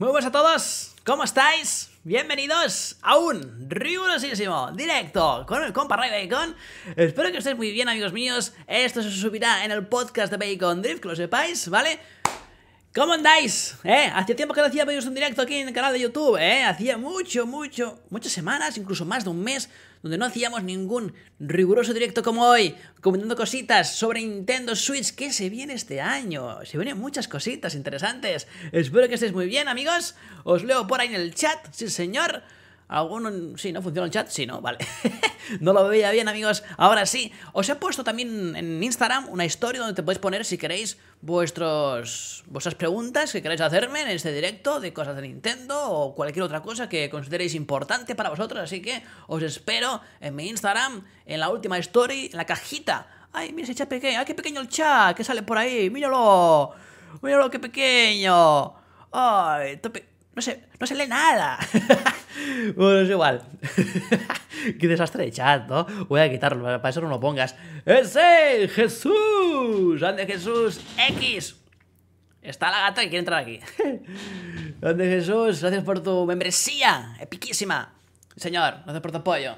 Muy buenas a todos, ¿cómo estáis? Bienvenidos a un rigurosísimo directo con el compa Ray Bacon. Espero que estéis muy bien, amigos míos. Esto se subirá en el podcast de Bacon Drift, que lo sepáis, ¿vale? ¿Cómo andáis? ¿Eh? Hacía tiempo que no hacía un directo aquí en el canal de YouTube, ¿eh? Hacía mucho, mucho, muchas semanas, incluso más de un mes, donde no hacíamos ningún riguroso directo como hoy, comentando cositas sobre Nintendo Switch que se viene este año. Se vienen muchas cositas interesantes. Espero que estéis muy bien, amigos. Os leo por ahí en el chat, sí señor. ¿Alguno? Sí, ¿no? ¿Funciona el chat? Sí, ¿no? Vale. no lo veía bien, amigos. Ahora sí. Os he puesto también en Instagram una historia donde te podéis poner, si queréis, vuestros, vuestras preguntas que queráis hacerme en este directo de cosas de Nintendo o cualquier otra cosa que consideréis importante para vosotros. Así que os espero en mi Instagram, en la última story, en la cajita. ¡Ay, mira ese chat pequeño! ¡Ay, qué pequeño el chat! que sale por ahí! ¡Míralo! ¡Míralo, qué pequeño! ¡Ay, tope! No se, no se lee nada. bueno, es igual. Qué desastre de chat, ¿no? Voy a quitarlo, para eso no lo pongas. ¡Ese! ¡Jesús! ¡Ande Jesús! ¡X! Está la gata que quiere entrar aquí. ¡Ande Jesús! Gracias por tu membresía. Epiquísima. Señor, gracias por tu apoyo.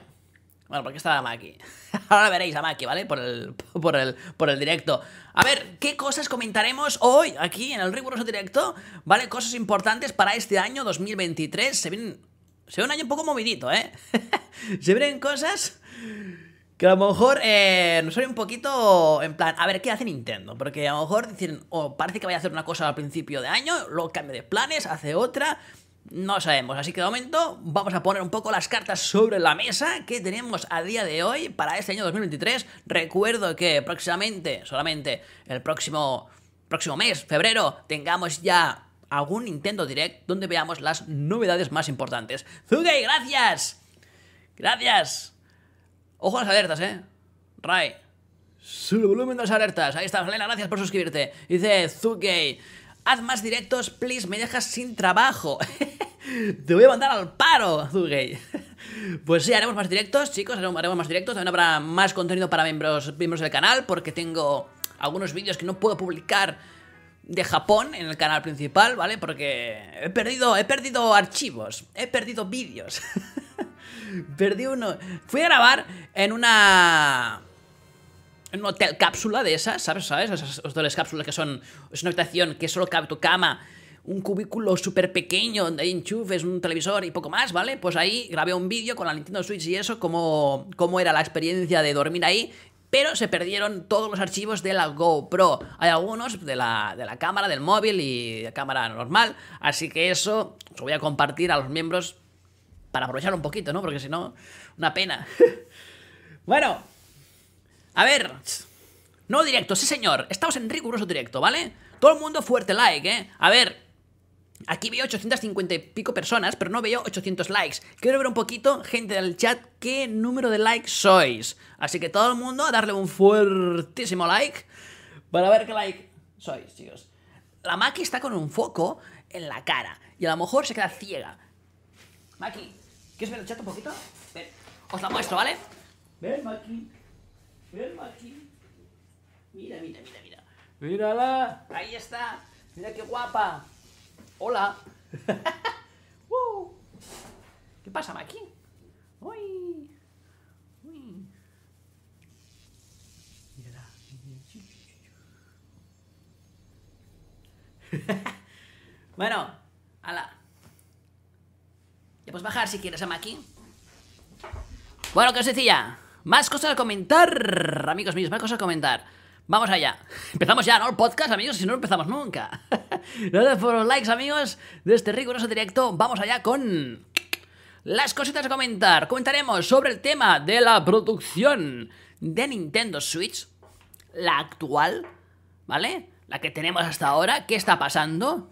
Bueno, porque está Maki. Ahora veréis a Maki, ¿vale? Por el, por, el, por el directo. A ver, ¿qué cosas comentaremos hoy aquí en el riguroso directo? ¿Vale? Cosas importantes para este año 2023. Se viene, se ve un año un poco movidito, ¿eh? se vienen cosas que a lo mejor eh, nos un poquito en plan, a ver, ¿qué hace Nintendo? Porque a lo mejor dicen, o parece que vaya a hacer una cosa al principio de año, luego cambia de planes, hace otra no sabemos, así que de momento vamos a poner un poco las cartas sobre la mesa que tenemos a día de hoy para este año 2023. Recuerdo que próximamente, solamente el próximo, próximo mes, febrero, tengamos ya algún Nintendo Direct donde veamos las novedades más importantes. Zugay, gracias. Gracias. Ojo a las alertas, eh. Ray. Sube volumen de las alertas. Ahí está, Selena, gracias por suscribirte. Dice Zugay. Haz más directos, please, me dejas sin trabajo. Te voy a mandar al paro, Zugay. Pues sí, haremos más directos, chicos, haremos más directos. También habrá más contenido para miembros, miembros del canal, porque tengo algunos vídeos que no puedo publicar de Japón en el canal principal, ¿vale? Porque he perdido, he perdido archivos, he perdido vídeos. Perdí uno. Fui a grabar en una en hotel cápsula de esas, ¿sabes? ¿Sabes? Esas hoteles cápsulas que son. Es una habitación que solo cabe tu cama, un cubículo súper pequeño donde hay enchufes, un televisor y poco más, ¿vale? Pues ahí grabé un vídeo con la Nintendo Switch y eso, cómo, cómo era la experiencia de dormir ahí. Pero se perdieron todos los archivos de la GoPro. Hay algunos de la, de la cámara, del móvil y de cámara normal. Así que eso os voy a compartir a los miembros para aprovechar un poquito, ¿no? Porque si no, una pena. bueno, a ver. No directo, sí señor. Estamos en riguroso directo, ¿vale? Todo el mundo fuerte like, ¿eh? A ver. Aquí veo 850 y pico personas, pero no veo 800 likes. Quiero ver un poquito, gente del chat, qué número de likes sois. Así que todo el mundo a darle un fuertísimo like para ver qué like sois, chicos. La Maki está con un foco en la cara y a lo mejor se queda ciega. Maki, ¿quieres ver el chat un poquito? Os la muestro, ¿vale? Ven, Maki. Ven aquí. Mira, mira, mira, mira. Mírala. Ahí está. Mira qué guapa. Hola. ¿Qué pasa, Maki? Uy. Uy. Mírala. bueno, ala. Ya puedes bajar si quieres a Maki. Bueno, ¿qué os decía? Más cosas a comentar, amigos míos, más cosas a comentar. Vamos allá. Empezamos ya, ¿no? El podcast, amigos, si no, empezamos nunca. Gracias por los likes, amigos, de este riguroso directo. Vamos allá con las cositas a comentar. Comentaremos sobre el tema de la producción de Nintendo Switch, la actual, ¿vale? La que tenemos hasta ahora, ¿qué está pasando?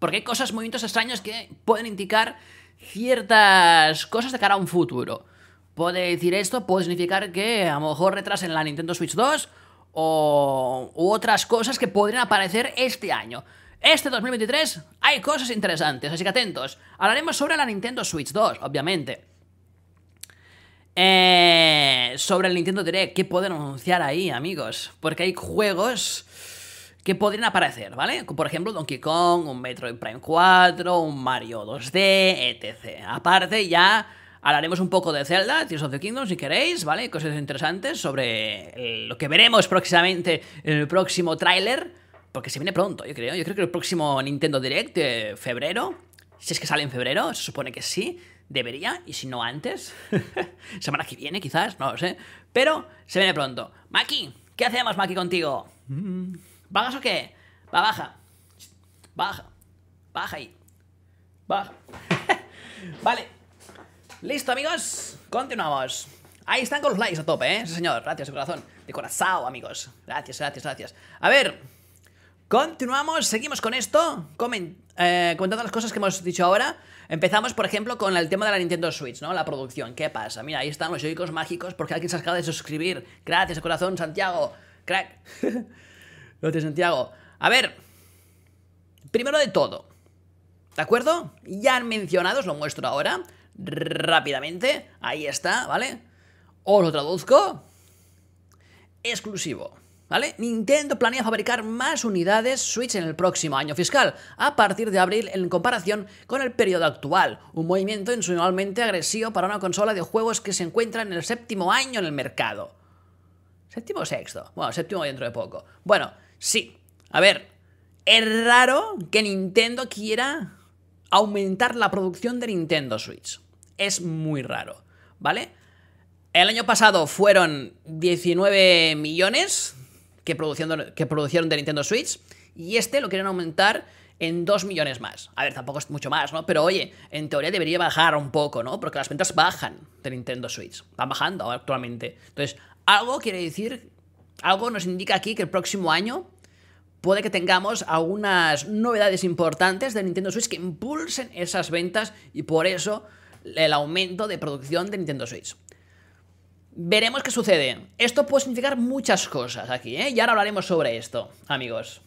Porque hay cosas, movimientos extraños que pueden indicar ciertas cosas de cara a un futuro. Puede decir esto, puede significar que a lo mejor retrasen la Nintendo Switch 2 o u otras cosas que podrían aparecer este año. Este 2023 hay cosas interesantes, así que atentos. Hablaremos sobre la Nintendo Switch 2, obviamente. Eh, sobre el Nintendo Direct, ¿qué pueden anunciar ahí, amigos? Porque hay juegos que podrían aparecer, ¿vale? Por ejemplo, Donkey Kong, un Metroid Prime 4, un Mario 2D, etc. Aparte, ya hablaremos un poco de Zelda, Tears of the Kingdom, si queréis, ¿vale? Cosas interesantes sobre lo que veremos próximamente en el próximo tráiler, porque se viene pronto, yo creo. Yo creo que el próximo Nintendo Direct de febrero, si es que sale en febrero, se supone que sí, debería, y si no antes, semana que viene quizás, no lo sé, pero se viene pronto. Maki, ¿qué hacemos, Maki, contigo? ¿Bajas o qué? Va, baja. Baja. Baja ahí. Baja. vale. Listo, amigos. Continuamos. Ahí están con los likes a tope, ¿eh? Sí, señor. Gracias de corazón. De corazón, amigos. Gracias, gracias, gracias. A ver. Continuamos. Seguimos con esto. eh, comentando las cosas que hemos dicho ahora. Empezamos, por ejemplo, con el tema de la Nintendo Switch, ¿no? La producción. ¿Qué pasa? Mira, ahí están los joycos mágicos porque alguien se acaba de suscribir. Gracias de corazón, Santiago. Crack. Gracias, Santiago. A ver. Primero de todo. ¿De acuerdo? Ya han mencionado, os lo muestro ahora. Rápidamente. Ahí está, ¿vale? Os lo traduzco. Exclusivo. ¿Vale? Nintendo planea fabricar más unidades Switch en el próximo año fiscal, a partir de abril en comparación con el periodo actual, un movimiento inusualmente agresivo para una consola de juegos que se encuentra en el séptimo año en el mercado. ¿Séptimo o sexto? Bueno, séptimo dentro de poco. Bueno, sí. A ver, es raro que Nintendo quiera aumentar la producción de Nintendo Switch. Es muy raro, ¿vale? El año pasado fueron 19 millones que, que produjeron de Nintendo Switch y este lo quieren aumentar en 2 millones más. A ver, tampoco es mucho más, ¿no? Pero oye, en teoría debería bajar un poco, ¿no? Porque las ventas bajan de Nintendo Switch. Van bajando actualmente. Entonces, algo quiere decir, algo nos indica aquí que el próximo año puede que tengamos algunas novedades importantes de Nintendo Switch que impulsen esas ventas y por eso el aumento de producción de Nintendo Switch. Veremos qué sucede. Esto puede significar muchas cosas aquí, ¿eh? Y ahora hablaremos sobre esto, amigos.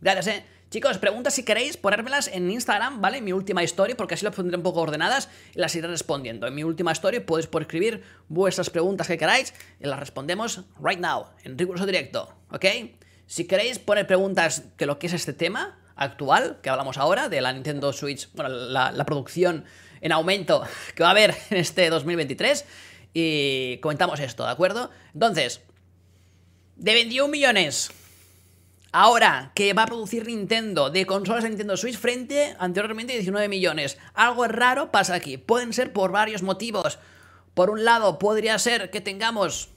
Gracias, ¿eh? Chicos, preguntas si queréis ponérmelas en Instagram, ¿vale? En mi última story, porque así las pondré un poco ordenadas y las iré respondiendo. En mi última story podéis por escribir vuestras preguntas que queráis y las respondemos right now, en riguroso directo, ¿ok? Si queréis poner preguntas de lo que es este tema actual, que hablamos ahora, de la Nintendo Switch, bueno, la, producción en aumento que va a haber en este 2023, y comentamos esto, ¿de acuerdo? Entonces, de 21 millones ahora que va a producir Nintendo de consolas de Nintendo Switch frente anteriormente 19 millones. Algo raro pasa aquí. Pueden ser por varios motivos. Por un lado, podría ser que tengamos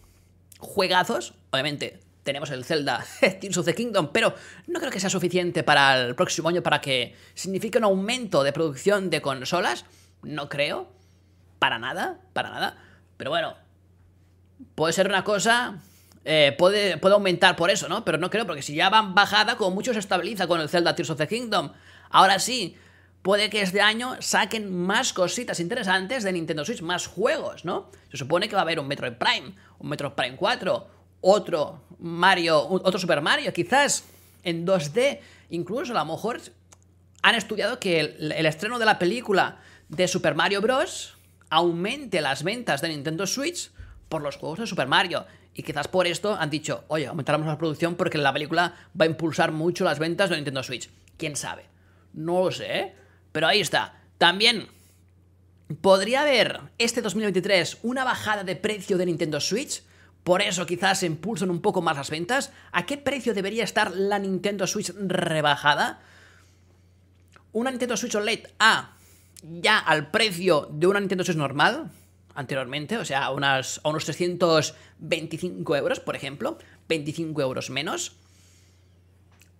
juegazos. Obviamente, tenemos el Zelda Tears of the Kingdom, pero no creo que sea suficiente para el próximo año para que signifique un aumento de producción de consolas. No creo. Para nada, para nada. Pero bueno, puede ser una cosa eh, puede, puede, aumentar por eso, ¿no? Pero no creo, porque si ya van bajada, como mucho se estabiliza con el Zelda Tears of the Kingdom. Ahora sí, puede que este año saquen más cositas interesantes de Nintendo Switch, más juegos, ¿no? Se supone que va a haber un Metroid Prime, un Metroid Prime 4, otro Mario, otro Super Mario, quizás en 2D. Incluso a lo mejor han estudiado que el, estreno de la película de Super Mario Bros. aumente las ventas de Nintendo Switch por los juegos de Super Mario. Y quizás por esto han dicho, oye, aumentaremos la producción porque la película va a impulsar mucho las ventas de Nintendo Switch. ¿Quién sabe? No lo sé, ¿eh? Pero ahí está. También podría haber este 2023 una bajada de precio de Nintendo Switch. Por eso quizás impulsan un poco más las ventas. ¿A qué precio debería estar la Nintendo Switch rebajada? Una Nintendo Switch OLED a ya al precio de una Nintendo Switch normal, anteriormente, o sea, a, a unos 325 euros, por ejemplo, 25 euros menos.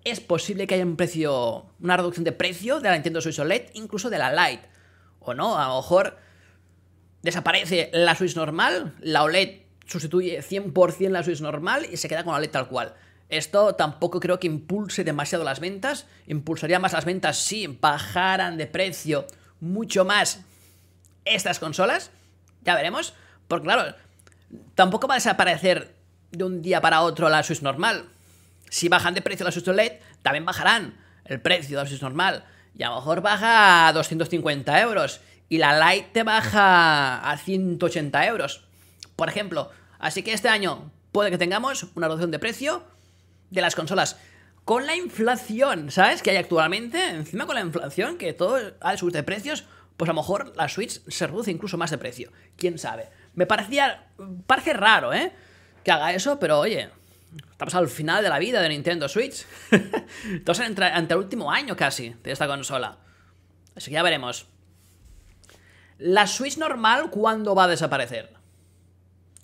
Es posible que haya un precio, una reducción de precio de la Nintendo Switch OLED, incluso de la Lite. O no, a lo mejor desaparece la Switch normal, la OLED sustituye 100% la Switch normal y se queda con la OLED tal cual. Esto tampoco creo que impulse demasiado las ventas. Impulsaría más las ventas si bajaran de precio mucho más estas consolas. Ya veremos. Porque claro, tampoco va a desaparecer de un día para otro la Switch normal. Si bajan de precio la Switch OLED, también bajarán el precio de la Switch normal. Y a lo mejor baja a 250 euros. Y la Lite te baja a 180 euros. Por ejemplo. Así que este año puede que tengamos una reducción de precio de las consolas. con la inflación, ¿sabes? Que hay actualmente, encima con la inflación, que todo ha de subir de precios, pues a lo mejor la Switch se reduce incluso más de precio. ¿Quién sabe? Me parecía, parece raro, ¿eh? Que haga eso, pero oye, estamos al final de la vida de Nintendo Switch. Entonces, ante el último año casi de esta consola. Así que ya veremos. La Switch normal, ¿cuándo va a desaparecer?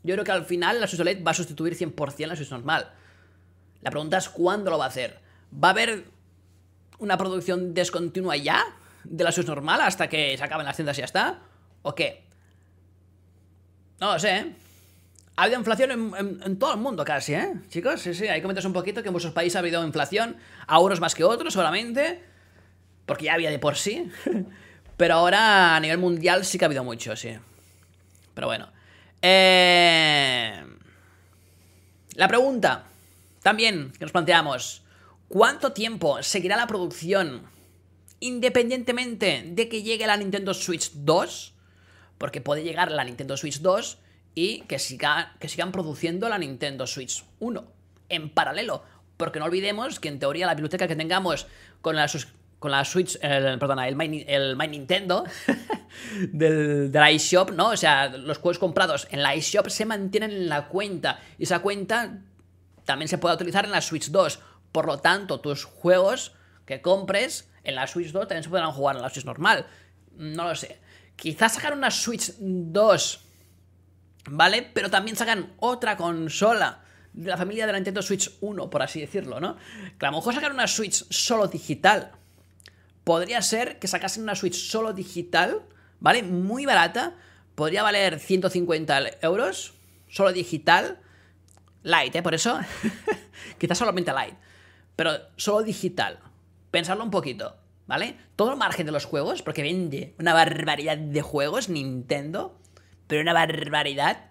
Yo creo que al final la Switch OLED va a sustituir 100% la Switch normal. La pregunta es cuándo lo va a hacer. ¿Va a haber una producción descontinua ya de la Switch normal hasta que se acaben las tiendas y ya está? ¿O qué? No lo sé, ¿eh? Ha habido inflación en, todo el mundo casi, ¿eh? Chicos, sí, sí, que meterse un poquito que en muchos países ha habido inflación, a unos más que otros solamente, porque ya había de por sí. Pero ahora a nivel mundial sí que ha habido mucho, sí. Pero bueno. Eh... La pregunta también que nos planteamos, ¿cuánto tiempo seguirá la producción independientemente de que llegue la Nintendo Switch 2? Porque puede llegar la Nintendo Switch 2 y que, que sigan produciendo la Nintendo Switch 1 en paralelo. Porque no olvidemos que en teoría la biblioteca que tengamos con la, con la Switch, el, perdona, el My, Nintendo del, del iShop, ¿no? O sea, los juegos comprados en la iShop se mantienen en la cuenta. Y esa cuenta también se puede utilizar en la Switch 2. Por lo tanto, tus juegos que compres en la Switch 2 también se podrán jugar en la Switch normal. No lo sé. Quizás sacar una Switch 2, ¿vale? Pero también sacan otra consola de la familia de la Nintendo Switch 1, por así decirlo, ¿no? Que a lo mejor sacar una Switch solo digital. Podría ser que sacasen una Switch solo digital, ¿vale? Muy barata. Podría valer 150 euros, solo digital light, ¿eh? Por eso, quizás solamente light, pero solo digital. Pensarlo un poquito, ¿vale? Todo el margen de los juegos, porque vende una barbaridad de juegos, Nintendo, pero una barbaridad.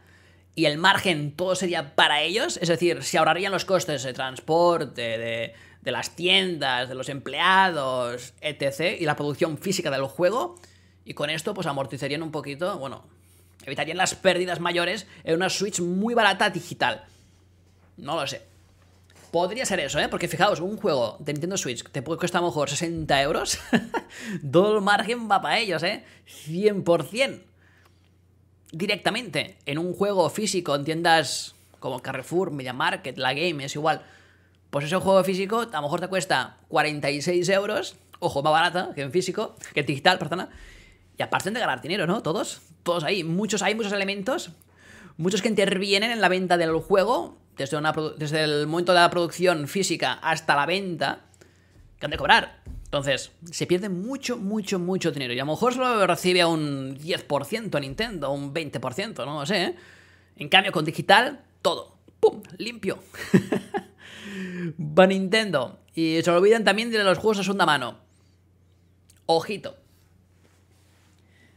Y el margen todo sería para ellos, es decir, se ahorrarían los costes de transporte, de, de las tiendas, de los empleados, etc. Y la producción física del juego. Y con esto, pues amortizarían un poquito, bueno, evitarían las pérdidas mayores en una Switch muy barata digital. No lo sé. Podría ser eso, ¿eh? Porque fijaos, un juego de Nintendo Switch te puede costar a lo mejor 60 euros. Todo el margen va para ellos, ¿eh? 100%. Directamente. En un juego físico, en tiendas como Carrefour, Media Market, La Game, es igual. Pues ese juego físico a lo mejor te cuesta 46 euros. Ojo, más barata que en físico, que en digital, perdona. Y aparte de ganar dinero, ¿no? Todos. Todos ahí. Muchos, hay muchos elementos. Muchos que intervienen en la venta del juego desde, desde el momento de la producción física hasta la venta, que han de cobrar. Entonces, se pierde mucho, mucho, mucho dinero. Y a lo mejor solo recibe un 10% Nintendo, un 20%, no lo sé. ¿eh? En cambio, con digital, todo. ¡Pum! Limpio. Va Nintendo. Y se olvidan también de los juegos a segunda mano. Ojito.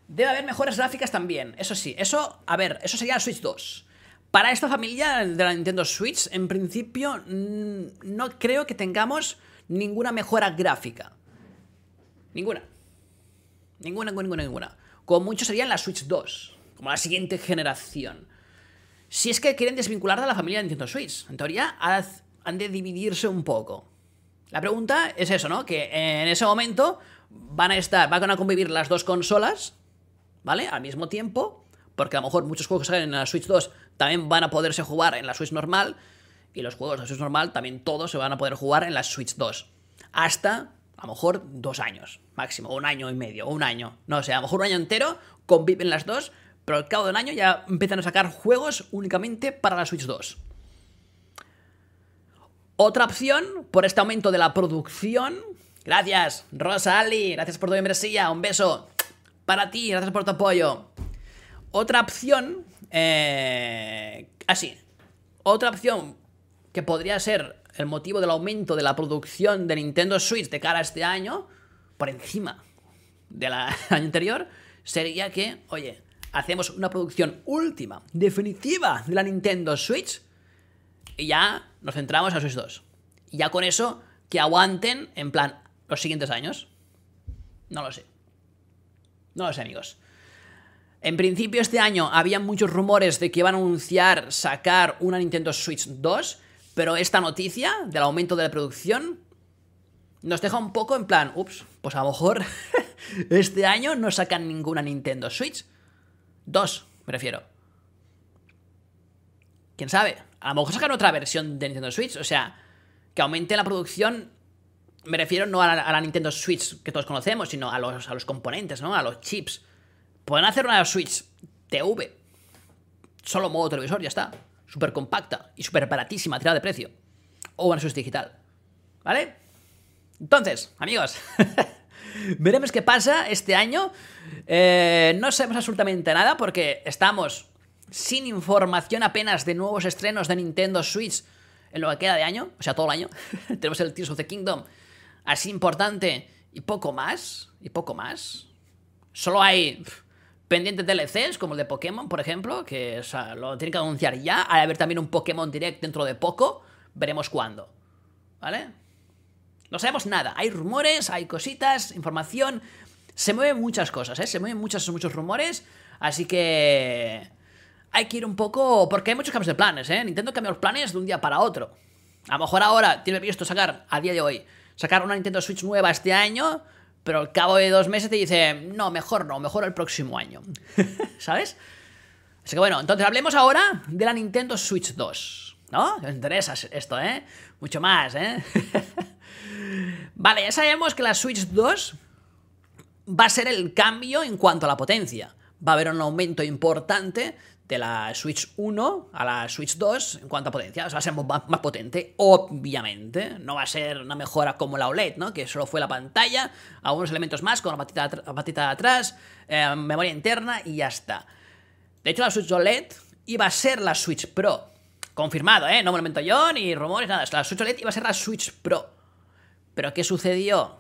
Debe haber mejores gráficas también. Eso sí, eso, a ver, eso sería el Switch 2. Para esta familia de la Nintendo Switch, en principio, no creo que tengamos ninguna mejora gráfica. Ninguna. Ninguna, ninguna, ninguna. Como mucho sería en la Switch 2, como la siguiente generación. Si es que quieren desvincular de la familia de Nintendo Switch, en teoría han de dividirse un poco. La pregunta es eso, ¿no? Que en ese momento van a estar, van a convivir las dos consolas, ¿vale? Al mismo tiempo, porque a lo mejor muchos juegos que salen en la Switch 2 también van a poderse jugar en la Switch normal, y los juegos de la Switch normal también todos se van a poder jugar en la Switch 2. Hasta, a lo mejor, dos años, máximo, un año y medio, un año. No sé, a lo mejor un año entero conviven las dos, pero al cabo de un año ya empiezan a sacar juegos únicamente para la Switch 2. Otra opción, por este aumento de la producción. Gracias, Rosa Ali, gracias por tu membresía, un beso para ti, gracias por tu apoyo. Otra opción, eh, así, otra opción que podría ser el motivo del aumento de la producción de Nintendo Switch de cara a este año, por encima del año anterior, sería que, oye, hacemos una producción última, definitiva de la Nintendo Switch y ya nos centramos a Switch 2. Y ya con eso, que aguanten, en plan, los siguientes años. No lo sé. No lo sé, amigos. En principio este año había muchos rumores de que iban a anunciar sacar una Nintendo Switch 2, pero esta noticia del aumento de la producción nos deja un poco en plan, ups, pues a lo mejor este año no sacan ninguna Nintendo Switch. Dos, me refiero. ¿Quién sabe? A lo mejor sacan otra versión de Nintendo Switch, o sea, que aumente la producción. Me refiero no a la, Nintendo Switch que todos conocemos, sino a los, a los componentes, ¿no? A los chips. Pueden hacer una Switch TV. Solo modo televisor, ya está. Súper compacta y súper baratísima, tirada de precio. O una Switch digital. ¿Vale? Entonces, amigos, veremos qué pasa este año. Eh, no sabemos absolutamente nada porque estamos sin información apenas de nuevos estrenos de Nintendo Switch en lo que queda de año, o sea, todo el año. Tenemos el Tears of the Kingdom así importante y poco más, y poco más. Solo hay pendientes DLCs como el de Pokémon, por ejemplo, que lo tienen que anunciar ya. Hay haber también un Pokémon Direct dentro de poco, veremos cuándo. ¿Vale? No sabemos nada. Hay rumores, hay cositas, información. Se mueven muchas cosas, ¿eh? Se mueven muchos, muchos rumores. Así que hay que ir un poco. Porque hay muchos cambios de planes, ¿eh? Nintendo cambia los planes de un día para otro. A lo mejor ahora tiene previsto sacar, a día de hoy, sacar una Nintendo Switch nueva este año, pero al cabo de dos meses te dice, no, mejor no, mejor el próximo año. ¿Sabes? Así que bueno, entonces hablemos ahora de la Nintendo Switch 2. ¿No? Me interesa esto, ¿eh? Mucho más, ¿eh? vale, ya sabemos que la Switch 2 va a ser el cambio en cuanto a la potencia. Va a haber un aumento importante de la Switch 1 a la Switch 2 en cuanto a potencia. O sea, va a ser más, potente, obviamente. No va a ser una mejora como la OLED, ¿no? Que solo fue la pantalla, algunos elementos más, con la patita, patita de atrás, eh, memoria interna y ya está. De hecho, la Switch OLED iba a ser la Switch Pro. Confirmado, ¿eh? No me lo invento yo, ni rumores, nada. La Switch OLED iba a ser la Switch Pro. Pero ¿qué sucedió?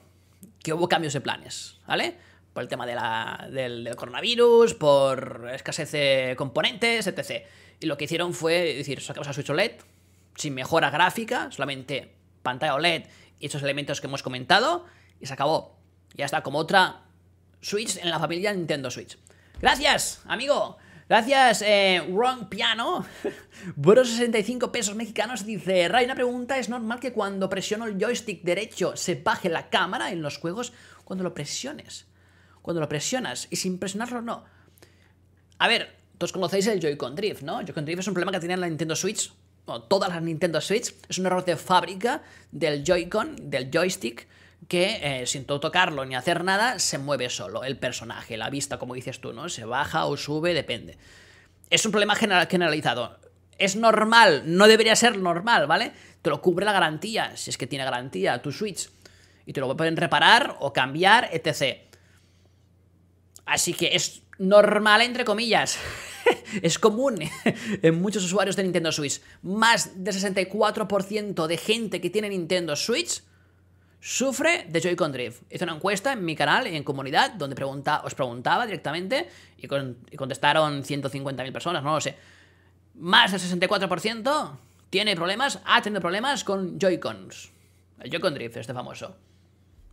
Que hubo cambios de planes, ¿vale? Por el tema de la, del, coronavirus, por escasez de componentes, etc. Y lo que hicieron fue decir, sacamos a Switch OLED sin mejora gráfica, solamente pantalla OLED y esos elementos que hemos comentado, y se acabó. Ya está, como otra Switch en la familia Nintendo Switch. Gracias, amigo. Gracias, eh, Wrong Piano. Por 65 pesos mexicanos dice, Ray, una pregunta, ¿es normal que cuando presiono el joystick derecho se baje la cámara en los juegos cuando lo presiones? Cuando lo presionas y sin presionarlo no. A ver, todos conocéis el Joy-Con Drift, ¿no? Joy-Con Drift es un problema que tiene la Nintendo Switch, o todas las Nintendo Switch, es un error de fábrica del Joy-Con, del joystick, que eh, sin tocarlo ni hacer nada, se mueve solo el personaje, la vista, como dices tú, ¿no? Se baja o sube, depende. Es un problema generalizado. Es normal, no debería ser normal, ¿vale? Te lo cubre la garantía, si es que tiene garantía tu Switch. Y te lo pueden reparar o cambiar, etc. Así que es normal, entre comillas. es común en muchos usuarios de Nintendo Switch. Más del 64% de gente que tiene Nintendo Switch sufre de Joy-Con Drift. Hice una encuesta en mi canal, en comunidad, donde os preguntaba directamente y, contestaron 150.000 personas, no lo sé. Más del 64% tiene problemas, ha tenido problemas con Joy-Cons. El Joy-Con Drift, este famoso.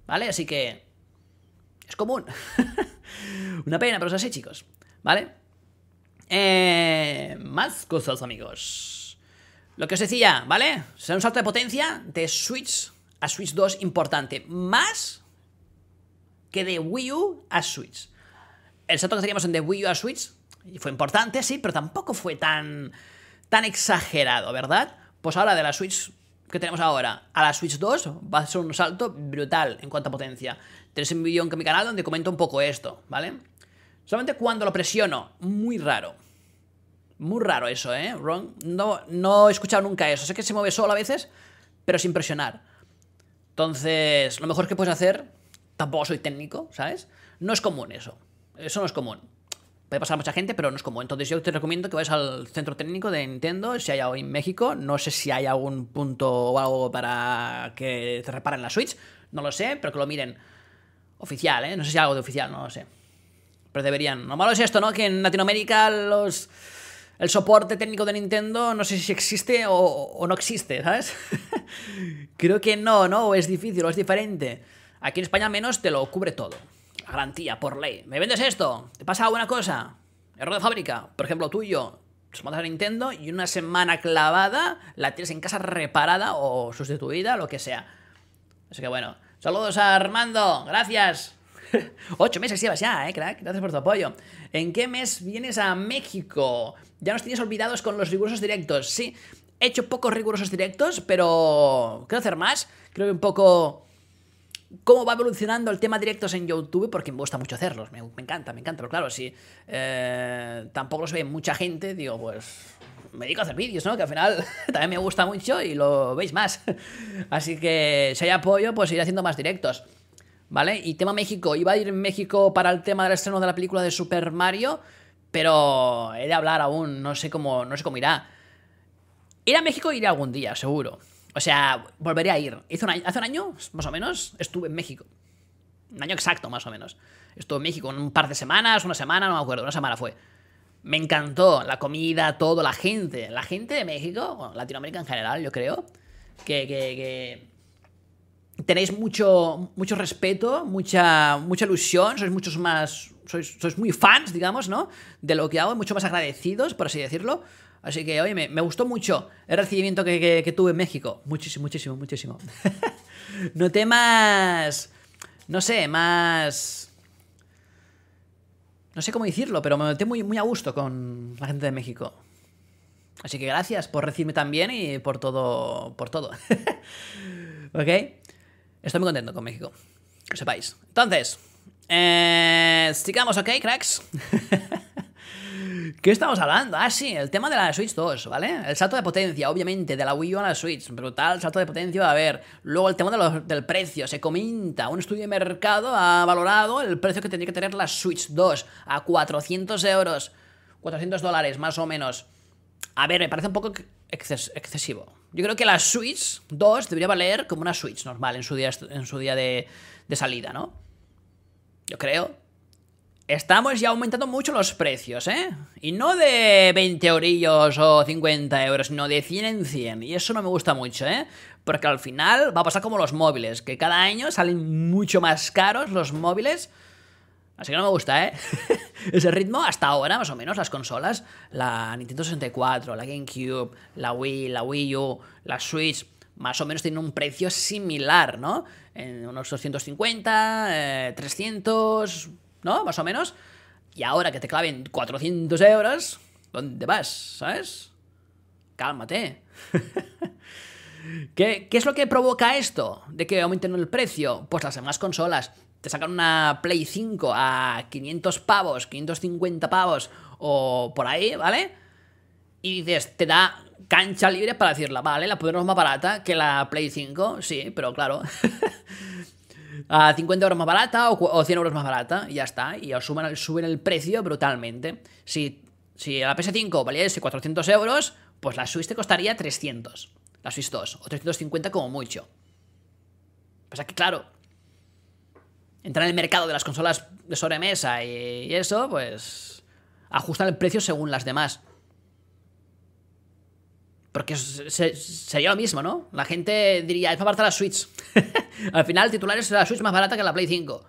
¿Vale? Así que es común. Una pena, pero es así, chicos. ¿Vale? Eh, más cosas, amigos. Lo que os decía, ¿vale? Será un salto de potencia de Switch a Switch 2 importante. Más que de Wii U a Switch. El salto que teníamos en de Wii U a Switch fue importante, sí, pero tampoco fue tan, tan exagerado, ¿verdad? Pues ahora de la Switch que tenemos ahora a la Switch 2 va a ser un salto brutal en cuanto a potencia. Tenéis un vídeo en mi canal donde comento un poco esto, ¿vale? Solamente cuando lo presiono, muy raro. Muy raro eso, ¿eh? No, no he escuchado nunca eso. Sé que se mueve solo a veces, pero sin presionar. Entonces, lo mejor que puedes hacer, tampoco soy técnico, ¿sabes? No es común eso. Eso no es común. Puede pasar mucha gente, pero no es común. Entonces yo te recomiendo que vayas al centro técnico de Nintendo, si hay algo en México. No sé si hay algún punto o algo para que te reparen la Switch. No lo sé, pero que lo miren oficial, ¿eh? No sé si hay algo de oficial, no lo sé. Pero deberían. Lo malo es esto, ¿no? Que en Latinoamérica los... El soporte técnico de Nintendo no sé si existe o, no existe, ¿sabes? Creo que no, ¿no? O es difícil o es diferente. Aquí en España menos te lo cubre todo garantía, por ley. ¿Me vendes esto? ¿Te pasa alguna cosa? Error de fábrica, por ejemplo, tuyo. Se mandas a Nintendo y una semana clavada la tienes en casa reparada o sustituida, lo que sea. Así que bueno, Saludos a Armando, gracias. Ocho meses llevas ya, eh, crack. Gracias por tu apoyo. ¿En qué mes vienes a México? Ya nos tienes olvidados con los rigurosos directos. Sí, he hecho pocos rigurosos directos, pero quiero hacer más. Creo que un poco cómo va evolucionando el tema directos en YouTube, porque me gusta mucho hacerlos, me, encanta, me encanta, pero claro, si eh, tampoco los ve mucha gente, digo, pues me dedico a hacer vídeos, ¿no? Que al final también me gusta mucho y lo veis más. Así que si hay apoyo, pues iré haciendo más directos. ¿Vale? Y tema México, iba a ir en México para el tema del estreno de la película de Super Mario, pero he de hablar aún, no sé cómo, no sé cómo irá. Ir a México iré algún día, seguro. O sea, volveré a ir. Hace un año, más o menos, estuve en México. Un año exacto, más o menos. Estuve en México un par de semanas, una semana, no me acuerdo, una semana fue. Me encantó la comida, todo, la gente. La gente de México, Latinoamérica en general, yo creo, que, que, tenéis mucho, mucho respeto, mucha, mucha ilusión, sois muchos más. Sois, sois muy fans, digamos, ¿no? De lo que hago, mucho más agradecidos, por así decirlo. Así que, oye, me, gustó mucho el recibimiento que, tuve en México. Muchísimo, muchísimo, muchísimo. Noté más... No sé, más... No sé cómo decirlo, pero me noté muy, muy a gusto con la gente de México. Así que gracias por recibirme también y por todo. Por todo. ¿Ok? Estoy muy contento con México. Que sepáis. Entonces, eh, sigamos, ¿ok, cracks? ¿Qué estamos hablando? Ah, sí, el tema de la Switch 2, ¿vale? El salto de potencia, obviamente, de la Wii U a la Switch. Brutal, salto de potencia a haber. Luego el tema del precio, se comenta. Un estudio de mercado ha valorado el precio que tendría que tener la Switch 2 a 400 euros. 400 dólares, más o menos. A ver, me parece un poco excesivo. Yo creo que la Switch 2 debería valer como una Switch normal en su día, en su día de salida, ¿no? Yo creo. Estamos ya aumentando mucho los precios, ¿eh? Y no de 20 eurillos o 50 euros, sino de 100 en 100. Y eso no me gusta mucho, ¿eh? Porque al final va a pasar como los móviles, que cada año salen mucho más caros los móviles. Así que no me gusta, ¿eh? Ese ritmo hasta ahora, más o menos, las consolas, la Nintendo 64, la GameCube, la Wii, la Wii U, la Switch, más o menos tienen un precio similar, ¿no? En unos 250, 300, eh, ¿no? Más o menos. Y ahora que te claven 400 euros, ¿dónde vas? ¿Sabes? Cálmate. ¿Qué, es lo que provoca esto? De que aumenten el precio. Pues las demás consolas. Te sacan una Play 5 a 500 pavos, 550 pavos o por ahí, ¿vale? Y dices, te da cancha libre para decirla, vale, la podemos más barata que la Play 5, sí, pero claro. a 50 euros más barata o, 100 euros más barata y ya está. Y os suben, suben el precio brutalmente. Si, si la PS5 valiese 400 euros, pues la Switch te costaría 300. La Switch 2. O 350 como mucho. Pues aquí, claro. Entrar en el mercado de las consolas de sobremesa y eso, pues... Ajustan el precio según las demás. Porque sería lo mismo, ¿no? La gente diría, es más barata la Switch. Al final, el titular es la Switch más barata que la Play 5.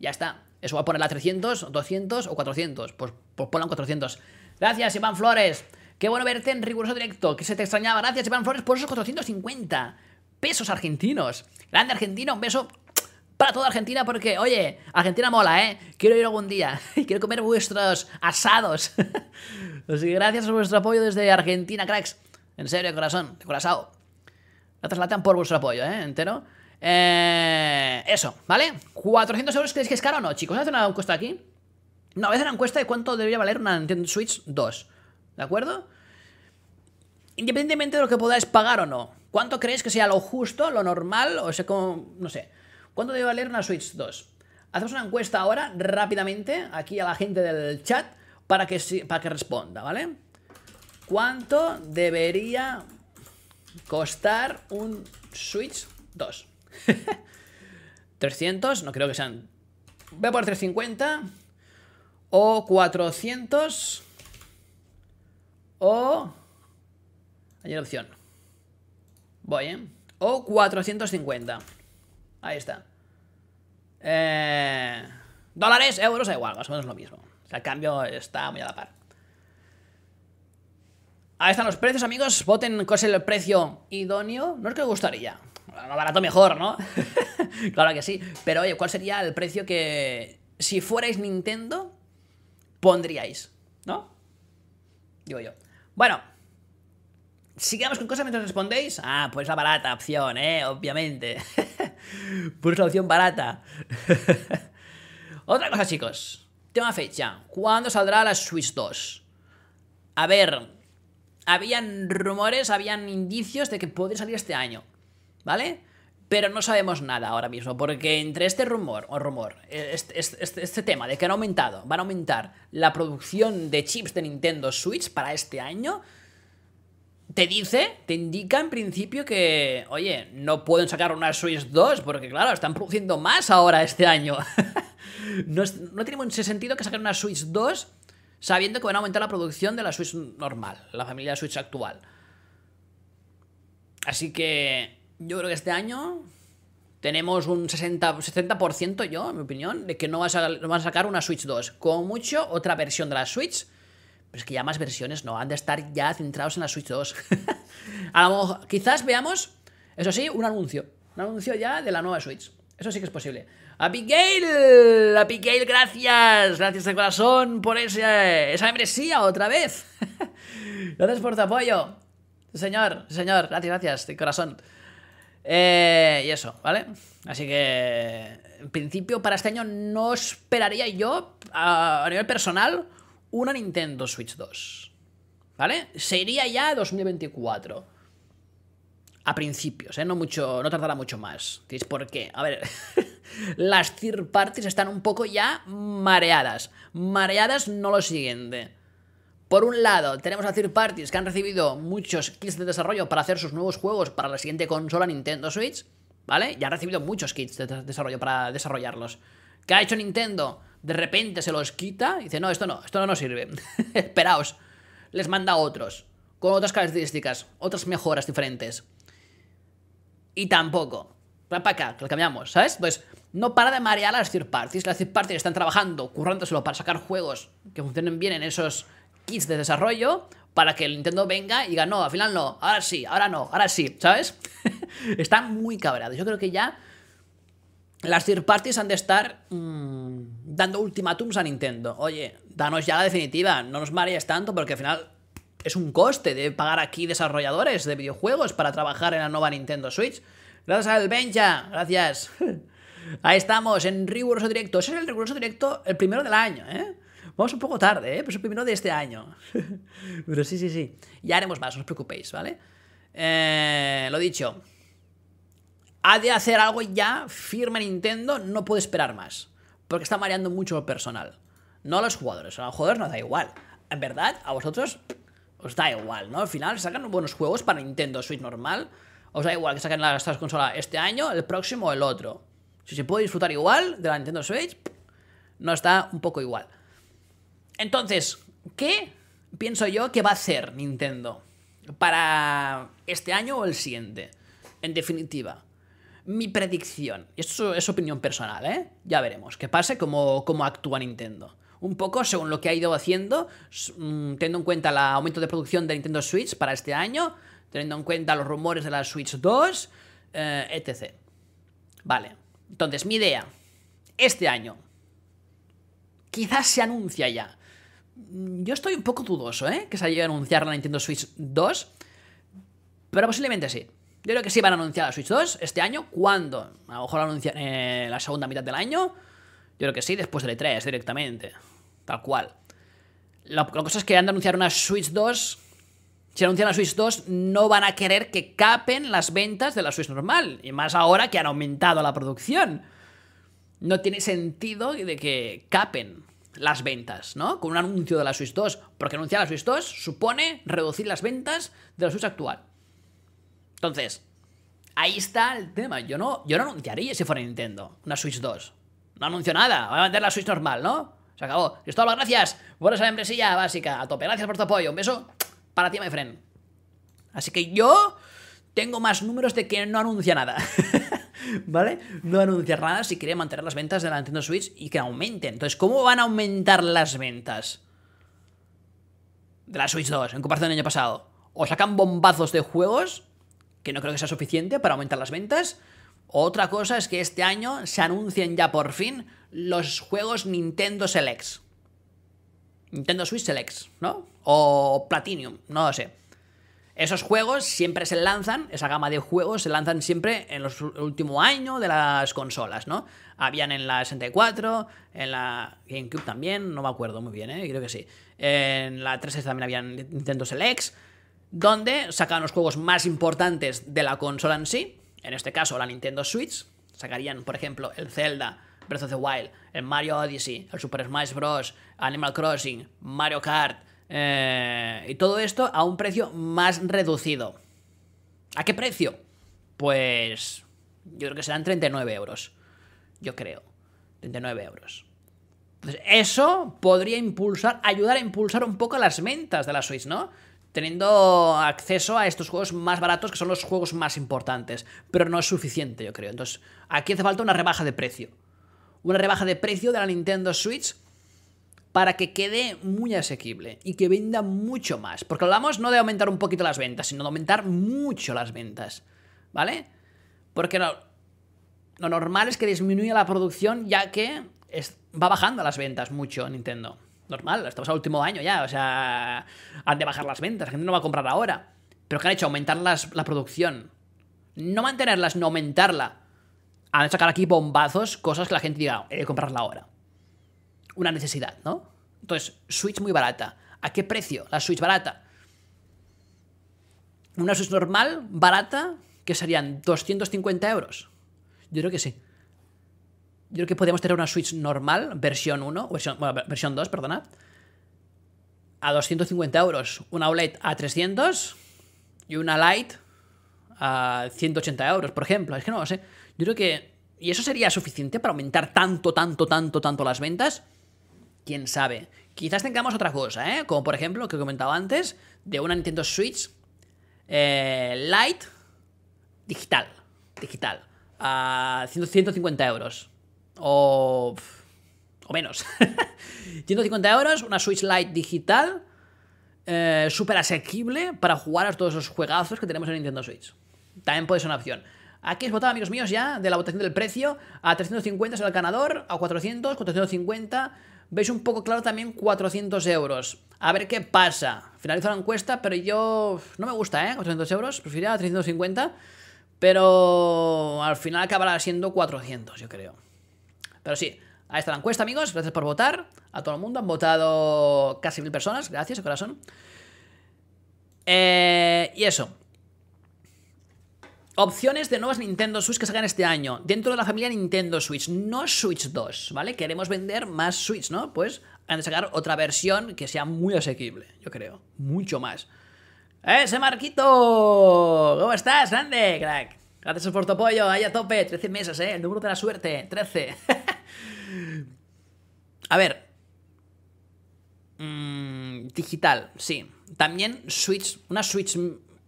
Ya está. Eso va a ponerla 300, 200 o 400. Pues, pues ponla en 400. Gracias, Iván Flores. Qué bueno verte en riguroso directo. Que se te extrañaba. Gracias, Iván Flores, por esos 450 pesos argentinos. Grande Argentina, un beso para toda Argentina porque, oye, Argentina mola, ¿eh? Quiero ir algún día. Quiero comer vuestros asados. Así que gracias por vuestro apoyo desde Argentina, cracks. En serio, corazón, de corazón. Gracias, Latan, por vuestro apoyo, ¿eh? Entero. Eh, eso, ¿vale? 400 euros, ¿creéis que es caro o no, chicos? ¿Hace una encuesta aquí? No, voy a hacer una encuesta de cuánto debería valer una Nintendo Switch 2. ¿De acuerdo? Independientemente de lo que podáis pagar o no. ¿Cuánto creéis que sea lo justo, lo normal? O sea, como, no sé. ¿Cuánto debe valer una Switch 2? Hacemos una encuesta ahora, rápidamente, aquí a la gente del chat, para que, para que responda, ¿vale? ¿Cuánto debería costar un Switch 2? 300, no creo que sean... Voy a poner 350 o 400 o... Hay opción. Voy, ¿eh? O 450. Ahí está. Eh, dólares, euros, da igual, más o menos lo mismo. O sea, el cambio está muy a la par. Ahí están los precios, amigos. Voten cuál es el precio idóneo. No es que me gustaría. más barato mejor, ¿no? claro que sí. Pero oye, ¿cuál sería el precio que, si fuerais Nintendo, pondríais? ¿No? Digo yo. Bueno, sigamos con cosas mientras respondéis. Ah, pues la barata opción, ¿eh? Obviamente. pues la opción barata. Otra cosa, chicos. Tema fecha. ¿Cuándo saldrá la Switch 2? A ver, habían rumores, habían indicios de que podría salir este año. ¿Vale? Pero no sabemos nada ahora mismo, porque entre este rumor, o rumor, este, este, este, tema de que han aumentado, van a aumentar la producción de chips de Nintendo Switch para este año, te dice, te indica en principio que, oye, no pueden sacar una Switch 2, porque claro, están produciendo más ahora este año. no, no, tiene mucho sentido que saquen una Switch 2 sabiendo que van a aumentar la producción de la Switch normal, la familia Switch actual. Así que yo creo que este año tenemos un 60, 70% yo, en mi opinión, de que no van, a, sacar una Switch 2. Como mucho, otra versión de la Switch. Es que ya más versiones no, han de estar ya centrados en la Switch 2. a lo quizás veamos, eso sí, un anuncio. Un anuncio ya de la nueva Switch. Eso sí que es posible. Abigail, Abigail, gracias. Gracias de corazón por ese, esa membresía otra vez. gracias por tu apoyo. Señor, señor, gracias, gracias, de corazón. Eh, y eso, ¿vale? Así que, en principio, para este año no esperaría yo, a, nivel personal, una Nintendo Switch 2. ¿Vale? Se iría ya a 2024. A principios, ¿eh? No, mucho, no tardará mucho más. por qué? A ver, las third parties están un poco ya mareadas. Mareadas no lo siguiente. Por un lado, tenemos a third parties que han recibido muchos kits de desarrollo para hacer sus nuevos juegos para la siguiente consola Nintendo Switch, ¿vale? Ya han recibido muchos kits de desarrollo para desarrollarlos. ¿Qué ha hecho Nintendo? De repente se los quita y dice, no, esto no, esto no nos sirve. Esperaos. Les manda otros, con otras características, otras mejoras diferentes. Y tampoco. Va para acá, que lo cambiamos, ¿sabes? Entonces, no para de marear las third parties. Las third parties están trabajando, currándoselo para sacar juegos que funcionen bien en esos kits de desarrollo para que el Nintendo venga y diga, no, al final no, ahora sí, ahora no, ahora sí, ¿sabes? Están muy cabreados. Yo creo que ya las third parties han de estar mm, dando ultimátums a Nintendo. Oye, danos ya la definitiva, no nos marees tanto porque al final es un coste de pagar aquí desarrolladores de videojuegos para trabajar en la nueva Nintendo Switch. Gracias al Benja, gracias. Ahí estamos, en riguroso directo. Ese es el riguroso directo, el primero del año, ¿eh? Vamos un poco tarde, ¿eh? Pero es el primero de este año. Pero sí, sí, sí. Ya haremos más, no os preocupéis, ¿vale? Eh, lo dicho. Ha de hacer algo ya, firme Nintendo, no puede esperar más. Porque está mareando mucho el personal. No a los jugadores, a los jugadores no da igual. En verdad, a vosotros os da igual, ¿no? Al final sacan buenos juegos para Nintendo Switch normal. Os da igual que saquen la consola este año, el próximo o el otro. Si se puede disfrutar igual de la Nintendo Switch, no está un poco igual. Entonces, ¿qué pienso yo que va a hacer Nintendo para este año o el siguiente? En definitiva, mi predicción, y esto es opinión personal, ¿eh? Ya veremos qué pasa, cómo, cómo actúa Nintendo. Un poco según lo que ha ido haciendo, mm, teniendo en cuenta el aumento de producción de Nintendo Switch para este año, teniendo en cuenta los rumores de la Switch 2, eh, etc. Vale, entonces mi idea, este año, quizás se anuncia ya yo estoy un poco dudoso, ¿eh? Que se haya a anunciar la Nintendo Switch 2. Pero posiblemente sí. Yo creo que sí van a anunciar la Switch 2 este año. ¿Cuándo? A lo mejor la anuncian la segunda mitad del año. Yo creo que sí, después del E3 directamente. Tal cual. La, cosa es que han de anunciar una Switch 2. Si anuncian la Switch 2, no van a querer que capen las ventas de la Switch normal. Y más ahora que han aumentado la producción. No tiene sentido de que capen las ventas, ¿no? Con un anuncio de la Switch 2. Porque anunciar la Switch 2 supone reducir las ventas de la Switch actual. Entonces, ahí está el tema. Yo no, yo no anunciaría si fuera Nintendo una Switch 2. No anuncio nada. Voy a vender la Switch normal, ¿no? Se acabó. Cristóbal, gracias por esa membresía básica. A tope. Gracias por tu apoyo. Un beso para ti, my friend. Así que yo tengo más números de que no anuncia nada. ¿Vale? No anunciar nada si quiere mantener las ventas de la Nintendo Switch y que aumenten. Entonces, ¿cómo van a aumentar las ventas de la Switch 2 en comparación al año pasado? O sacan bombazos de juegos que no creo que sea suficiente para aumentar las ventas. Otra cosa es que este año se anuncien ya por fin los juegos Nintendo Selects. Nintendo Switch Selects, ¿no? O Platinum, no lo sé. Esos juegos siempre se lanzan, esa gama de juegos se lanzan siempre en los último año de las consolas, ¿no? Habían en la 64, en la GameCube también, no me acuerdo muy bien, ¿eh? creo que sí. En la 360 también habían Nintendo Selects, donde sacaban los juegos más importantes de la consola en sí, en este caso la Nintendo Switch, sacarían, por ejemplo, el Zelda, Breath of the Wild, el Mario Odyssey, el Super Smash Bros., Animal Crossing, Mario Kart, eh, y todo esto a un precio más reducido. ¿A qué precio? Pues yo creo que serán 39 euros. Yo creo. 39 euros. Entonces, eso podría impulsar, ayudar a impulsar un poco las ventas de la Switch, ¿no? Teniendo acceso a estos juegos más baratos, que son los juegos más importantes. Pero no es suficiente, yo creo. Entonces, aquí hace falta una rebaja de precio. Una rebaja de precio de la Nintendo Switch para que quede muy asequible y que venda mucho más. Porque hablamos no de aumentar un poquito las ventas, sino de aumentar mucho las ventas. ¿Vale? Porque lo, normal es que disminuya la producción ya que va bajando las ventas mucho Nintendo. Normal, estamos al último año ya, o sea, han de bajar las ventas, la gente no va a comprar ahora. Pero ¿qué han hecho? Aumentar la producción. No mantenerlas, no aumentarla. Han de sacar aquí bombazos, cosas que la gente diga, he de comprarla ahora una necesidad, ¿no? Entonces, Switch muy barata. ¿A qué precio la Switch barata? Una Switch normal, barata, que serían 250 euros. Yo creo que sí. Yo creo que podríamos tener una Switch normal, versión 1, versión, bueno, versión 2, perdona, a 250 euros. Una OLED a 300 y una Lite a 180 euros, por ejemplo. Es que no lo sé. Yo creo que... ¿Y eso sería suficiente para aumentar tanto, tanto, tanto, tanto las ventas? quién sabe. Quizás tengamos otra cosa, ¿eh? Como por ejemplo, lo que he comentado antes, de una Nintendo Switch eh, Lite digital. Digital. A 150 euros. O. O menos. 150 euros, una Switch Lite digital. Eh, súper asequible para jugar a todos esos juegazos que tenemos en Nintendo Switch. También puede ser una opción. Aquí es votado, amigos míos, ya de la votación del precio. A 350 es el ganador, a 400, 450 veis un poco claro también 400 euros. A ver qué pasa. Finalizo la encuesta, pero yo no me gusta, ¿eh? 400 euros, preferiría 350, pero al final acabará siendo 400, yo creo. Pero sí, ahí está la encuesta, amigos. Gracias por votar. A todo el mundo han votado casi mil personas. Gracias, corazón. Eh, y eso. Opciones de nuevas Nintendo Switch que salgan este año. Dentro de la familia Nintendo Switch, no Switch 2, ¿vale? Queremos vender más Switch, ¿no? Pues han de sacar otra versión que sea muy asequible, yo creo. Mucho más. ¡Ese Marquito! ¿Cómo estás, grande, crack? Gracias por tu apoyo, ahí a tope, 13 meses, ¿eh? El número de la suerte, 13. a ver. Mm, digital, sí. También Switch, una Switch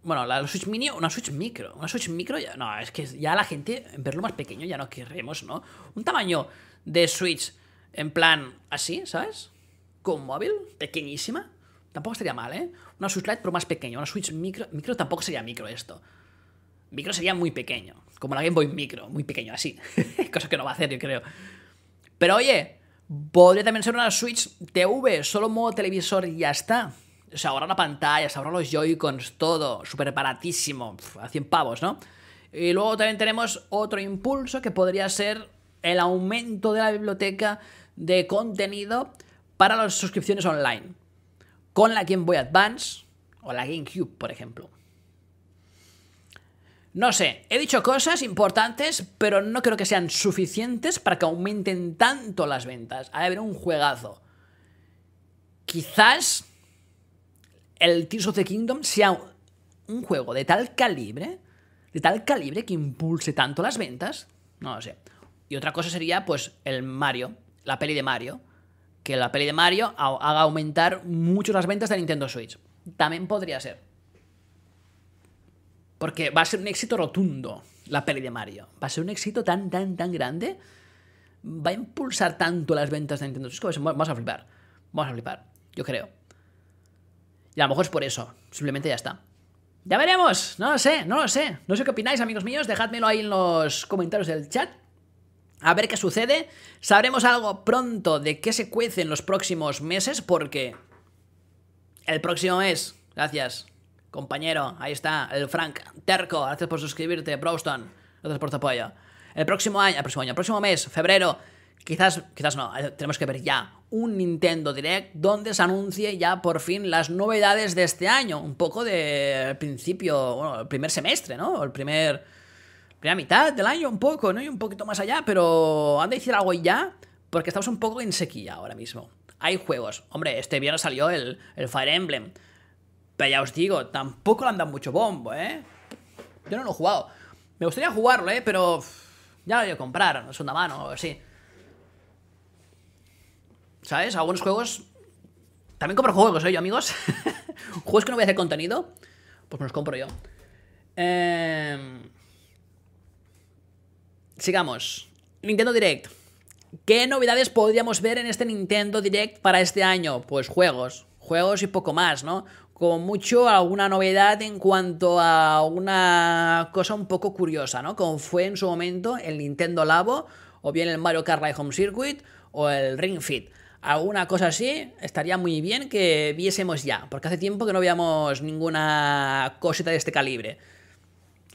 bueno, la Switch Mini una Switch Micro. Una Switch Micro ya. No, es que ya la gente, verlo más pequeño, ya no queremos, ¿no? Un tamaño de Switch en plan así, ¿sabes? Con móvil, pequeñísima. Tampoco estaría mal, ¿eh? Una Switch Lite, pero más pequeño. Una Switch Micro. Micro tampoco sería micro esto. Micro sería muy pequeño. Como la Game Boy Micro, muy pequeño, así. Cosa que no va a hacer, yo creo. Pero oye, podría también ser una Switch TV, solo modo televisor y ya está se ahorra la pantalla, se los Joy-Cons, todo, súper baratísimo, a 100 pavos, ¿no? Y luego también tenemos otro impulso que podría ser el aumento de la biblioteca de contenido para las suscripciones online. Con la Game Boy Advance o la GameCube, por ejemplo. No sé, he dicho cosas importantes, pero no creo que sean suficientes para que aumenten tanto las ventas. Ha de haber un juegazo. Quizás el Tears of the Kingdom sea un juego de tal calibre, de tal calibre que impulse tanto las ventas, no lo sé. Y otra cosa sería, pues, el Mario, la peli de Mario, que la peli de Mario haga aumentar mucho las ventas de Nintendo Switch. También podría ser. Porque va a ser un éxito rotundo la peli de Mario. Va a ser un éxito tan, tan, tan grande. Va a impulsar tanto las ventas de Nintendo Switch. Vamos a flipar. Vamos a flipar. Yo creo. Y a lo mejor es por eso. Simplemente ya está. Ya veremos, no lo sé, no lo sé. No sé qué opináis, amigos míos, dejádmelo ahí en los comentarios del chat. A ver qué sucede. Sabremos algo pronto de qué se cuece en los próximos meses, porque el próximo mes, gracias, compañero, ahí está, el Frank Terco, gracias por suscribirte, Browston, gracias por tu apoyo. El próximo año, el próximo año, el próximo mes, febrero, quizás, quizás no, eh, tenemos que ver ya un Nintendo Direct donde se anuncie ya por fin las novedades de este año, un poco de principio, bueno, el primer semestre, ¿no? El primer primera mitad del año, un poco, ¿no? Y un poquito más allá, pero han de decir algo ya, porque estamos un poco en sequía ahora mismo hay juegos. Hombre, este viernes salió el, Fire Emblem. Pero ya os digo, tampoco le han dado mucho bombo, ¿eh? Yo no lo he jugado. Me gustaría jugarlo, ¿eh? Pero ya lo voy a comprar, segunda mano o así. ¿Sabes? Algunos juegos... También compro juegos, ¿eh, yo, amigos? juegos que no voy a hacer contenido, pues me los compro yo. Eh... Sigamos. Nintendo Direct. ¿Qué novedades podríamos ver en este Nintendo Direct para este año? Pues juegos, juegos y poco más, ¿no? Como mucho alguna novedad en cuanto a una cosa un poco curiosa, ¿no? Como fue en su momento el Nintendo Labo, o bien el Mario Kart Live Home Circuit, o el Ring Fit. Alguna cosa así estaría muy bien que viésemos ya, porque hace tiempo que no veíamos ninguna cosita de este calibre.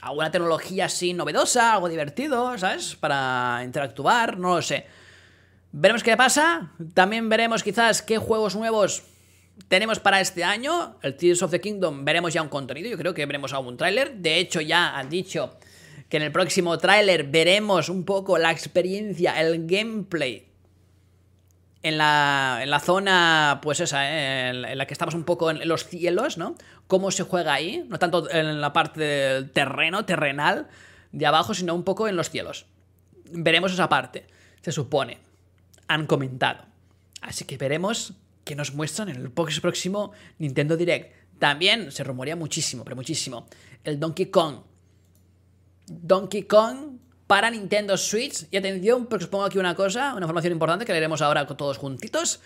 Alguna tecnología así novedosa, algo divertido, ¿sabes? Para interactuar, no lo sé. Veremos qué pasa. También veremos quizás qué juegos nuevos tenemos para este año. El Tears of the Kingdom veremos ya un contenido. Yo creo que veremos algún tráiler. De hecho, ya han dicho que en el próximo tráiler veremos un poco la experiencia, el gameplay. En la, en la zona, pues esa, ¿eh? en, la que estamos un poco en los cielos, ¿no? Cómo se juega ahí, no tanto en la parte del terreno, terrenal, de abajo, sino un poco en los cielos. Veremos esa parte, se supone han comentado. Así que veremos qué nos muestran en el próximo Nintendo Direct. También se rumorea muchísimo, pero muchísimo, el Donkey Kong. Donkey Kong para Nintendo Switch. Y atención, porque os pongo aquí una cosa, una información importante que leeremos ahora todos juntitos.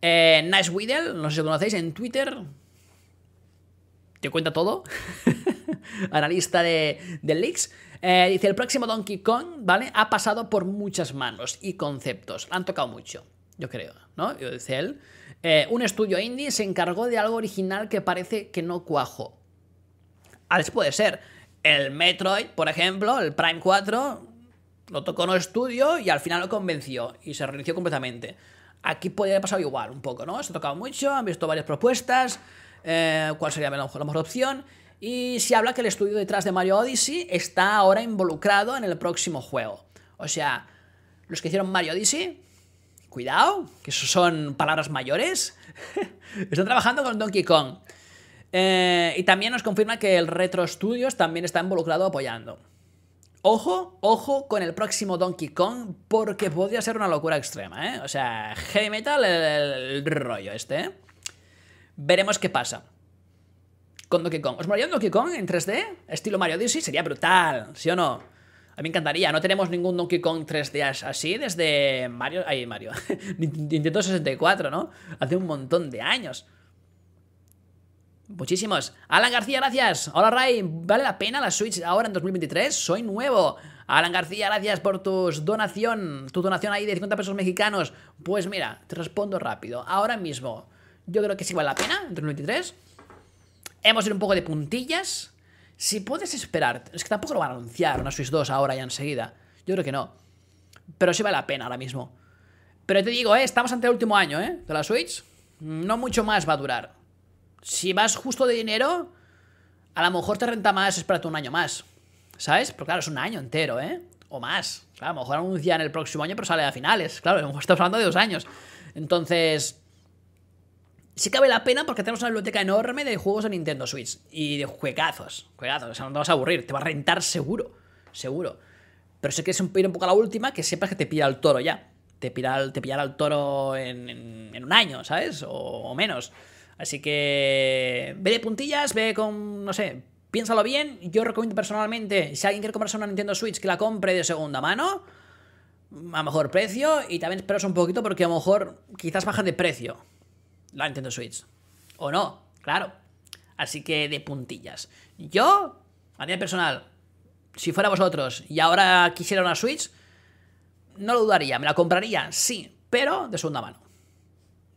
Eh, nice Whittle, no sé si lo conocéis, en Twitter. Te cuenta todo. Analista de, de leaks. Eh, dice, el próximo Donkey Kong, ¿vale? Ha pasado por muchas manos y conceptos. Han tocado mucho, yo creo, ¿no? Dice él. Eh, un estudio indie se encargó de algo original que parece que no cuajo. A veces puede ser. El Metroid, por ejemplo, el Prime 4, lo tocó en un estudio y al final lo convenció y se reinició completamente. Aquí podría haber pasado igual, un poco, ¿no? Se ha tocado mucho, han visto varias propuestas, eh, cuál sería la mejor, la mejor opción y se habla que el estudio detrás de Mario Odyssey está ahora involucrado en el próximo juego. O sea, los que hicieron Mario Odyssey, cuidado, que son palabras mayores, están trabajando con Donkey Kong. Eh, y también nos confirma que el Retro Studios también está involucrado apoyando. Ojo, ojo con el próximo Donkey Kong, porque podría ser una locura extrema, ¿eh? O sea, heavy metal, el, rollo este, ¿eh? Veremos qué pasa con Donkey Kong. ¿Os molaría un Donkey Kong en 3D? Estilo Mario Odyssey, sería brutal, ¿sí o no? A mí me encantaría, no tenemos ningún Donkey Kong 3D así desde Mario... Ay, Mario. Nintendo 64, ¿no? Hace un montón de años. Muchísimos. Alan García, gracias. Hola Ray, ¿vale la pena la Switch ahora en 2023? Soy nuevo. Alan García, gracias por tu donación, tu donación ahí de 50 pesos mexicanos. Pues mira, te respondo rápido. Ahora mismo, yo creo que sí vale la pena en 2023. Hemos ido un poco de puntillas. Si puedes esperar, es que tampoco lo van a anunciar una Switch 2 ahora ya enseguida. Yo creo que no. Pero sí vale la pena ahora mismo. Pero te digo, eh, estamos ante el último año, ¿eh? De la Switch. No mucho más va a durar. Si vas justo de dinero, a lo mejor te renta más esperarte un año más. ¿Sabes? Pero claro, es un año entero, ¿eh? O más. A lo mejor anuncian el próximo año, pero sale a finales. Claro, a lo mejor estamos hablando de dos años. Entonces, sí cabe la pena porque tenemos una biblioteca enorme de juegos de Nintendo Switch y de juegazos. Juegazos, o sea, no te vas a aburrir, te va a rentar seguro, seguro. Pero si quieres ir un poco a la última, que sepas que te pilla el toro ya. Te, pillará, te pillará el toro en, un año, ¿sabes? O, menos. Así que ve de puntillas, ve con, no sé, piénsalo bien. Yo recomiendo personalmente, si alguien quiere comprarse una Nintendo Switch, que la compre de segunda mano, a mejor precio, y también esperas un poquito porque a lo mejor quizás bajan de precio la Nintendo Switch. O no, claro. Así que de puntillas. Yo, a nivel personal, si fuera vosotros y ahora quisiera una Switch, no lo dudaría, me la compraría, sí, pero de segunda mano.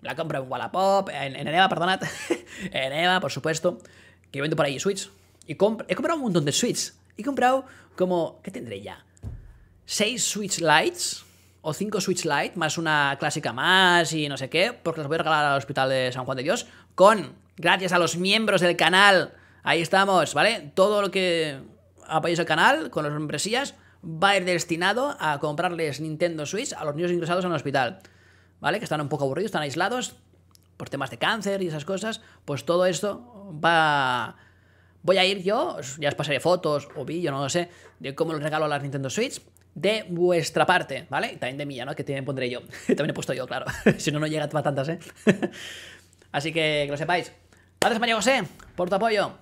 La compro en Wallapop, en, en Eneva, perdonad. en Eneva, por supuesto. Que vendo por ahí Switch. Y he comprado un montón de Switch. He comprado como. ¿Qué tendré ya? ¿Seis Switch Lights? O cinco Switch Lite, más una clásica más y no sé qué, porque los voy a regalar al Hospital de San Juan de Dios. Con, gracias a los miembros del canal. Ahí estamos, ¿vale? Todo lo que apoyéis el canal con las membresías va a ir destinado a comprarles Nintendo Switch a los niños ingresados en el hospital. ¿vale? Que están un poco aburridos, están aislados por temas de cáncer y esas cosas, pues todo esto va... Voy a ir yo, ya os pasaré fotos o vídeo, no lo sé, de cómo les regalo a las Nintendo Switch de vuestra parte, ¿vale? Y también de mía, ¿no? Que también pondré yo. también he puesto yo, claro. si no, no llega a tantas, ¿eh? Así que que lo sepáis. Gracias, María José, por tu apoyo.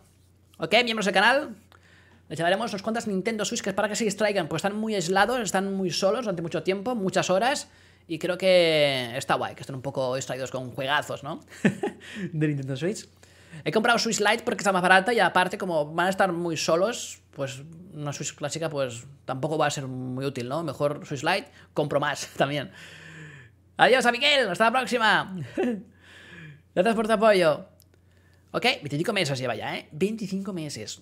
¿Ok? Miembros del canal. Les llevaremos unas cuantas Nintendo Switch que es para que se distraigan, pues están muy aislados, están muy solos durante mucho tiempo, muchas horas. Y creo que está guay, que estén un poco distraídos con juegazos, ¿no? de Nintendo Switch. He comprado Switch Lite porque está más barata y aparte como van a estar muy solos, pues una Switch clásica pues tampoco va a ser muy útil, ¿no? Mejor Switch Lite, compro más también. Adiós a Miguel, hasta la próxima. Gracias por tu apoyo. Ok, 25 meses lleva ya, ¿eh? 25 meses.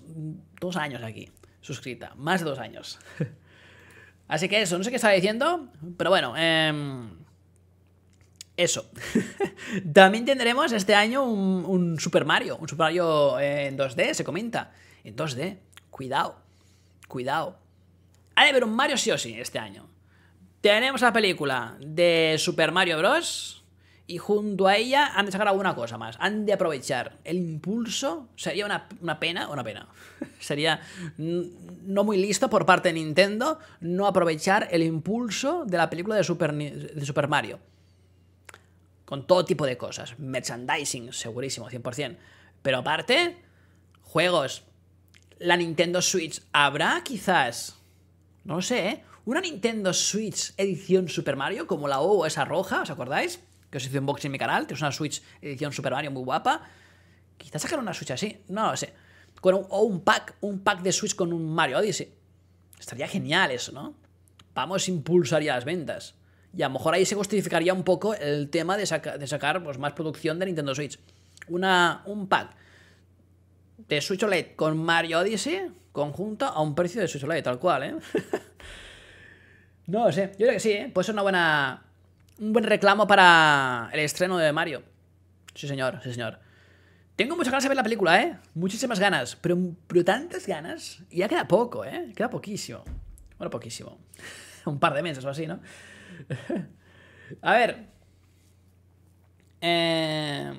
Dos años aquí, suscrita. Más de dos años. Así que eso, no sé qué estaba diciendo, pero bueno, eh, eso. También tendremos este año un, Super Mario, un Super Mario en 2D, se comenta. En 2D, cuidado, cuidado. Ha de haber un Mario sí o sí este año. Tenemos la película de Super Mario Bros. Y junto a ella han de sacar alguna cosa más. Han de aprovechar el impulso. Sería una, una pena, una pena. Sería no muy listo por parte de Nintendo no aprovechar el impulso de la película de Super, de Super Mario. Con todo tipo de cosas. Merchandising, segurísimo, 100%. Pero aparte, juegos. La Nintendo Switch. ¿Habrá quizás? No lo sé, ¿eh? Una Nintendo Switch edición Super Mario, como la O esa roja, ¿os acordáis? que os hice unboxing en mi canal, tienes una Switch edición Super Mario muy guapa. Quizás sacar una Switch así, no lo sé. o un pack, un pack de Switch con un Mario Odyssey. Estaría genial eso, ¿no? Vamos, impulsaría las ventas. Y a lo mejor ahí se justificaría un poco el tema de, de sacar pues, más producción de Nintendo Switch. Una, un pack de Switch OLED con Mario Odyssey conjunto a un precio de Switch OLED, tal cual, ¿eh? no sé, yo creo que sí, ¿eh? Puede ser una buena, un buen reclamo para el estreno de Mario. Sí, señor, sí, señor. Tengo muchas ganas de ver la película, ¿eh? Muchísimas ganas. Pero, pero tantas ganas. Y ya queda poco, ¿eh? Queda poquísimo. Bueno, poquísimo. Un par de meses o así, ¿no? A ver. Eh...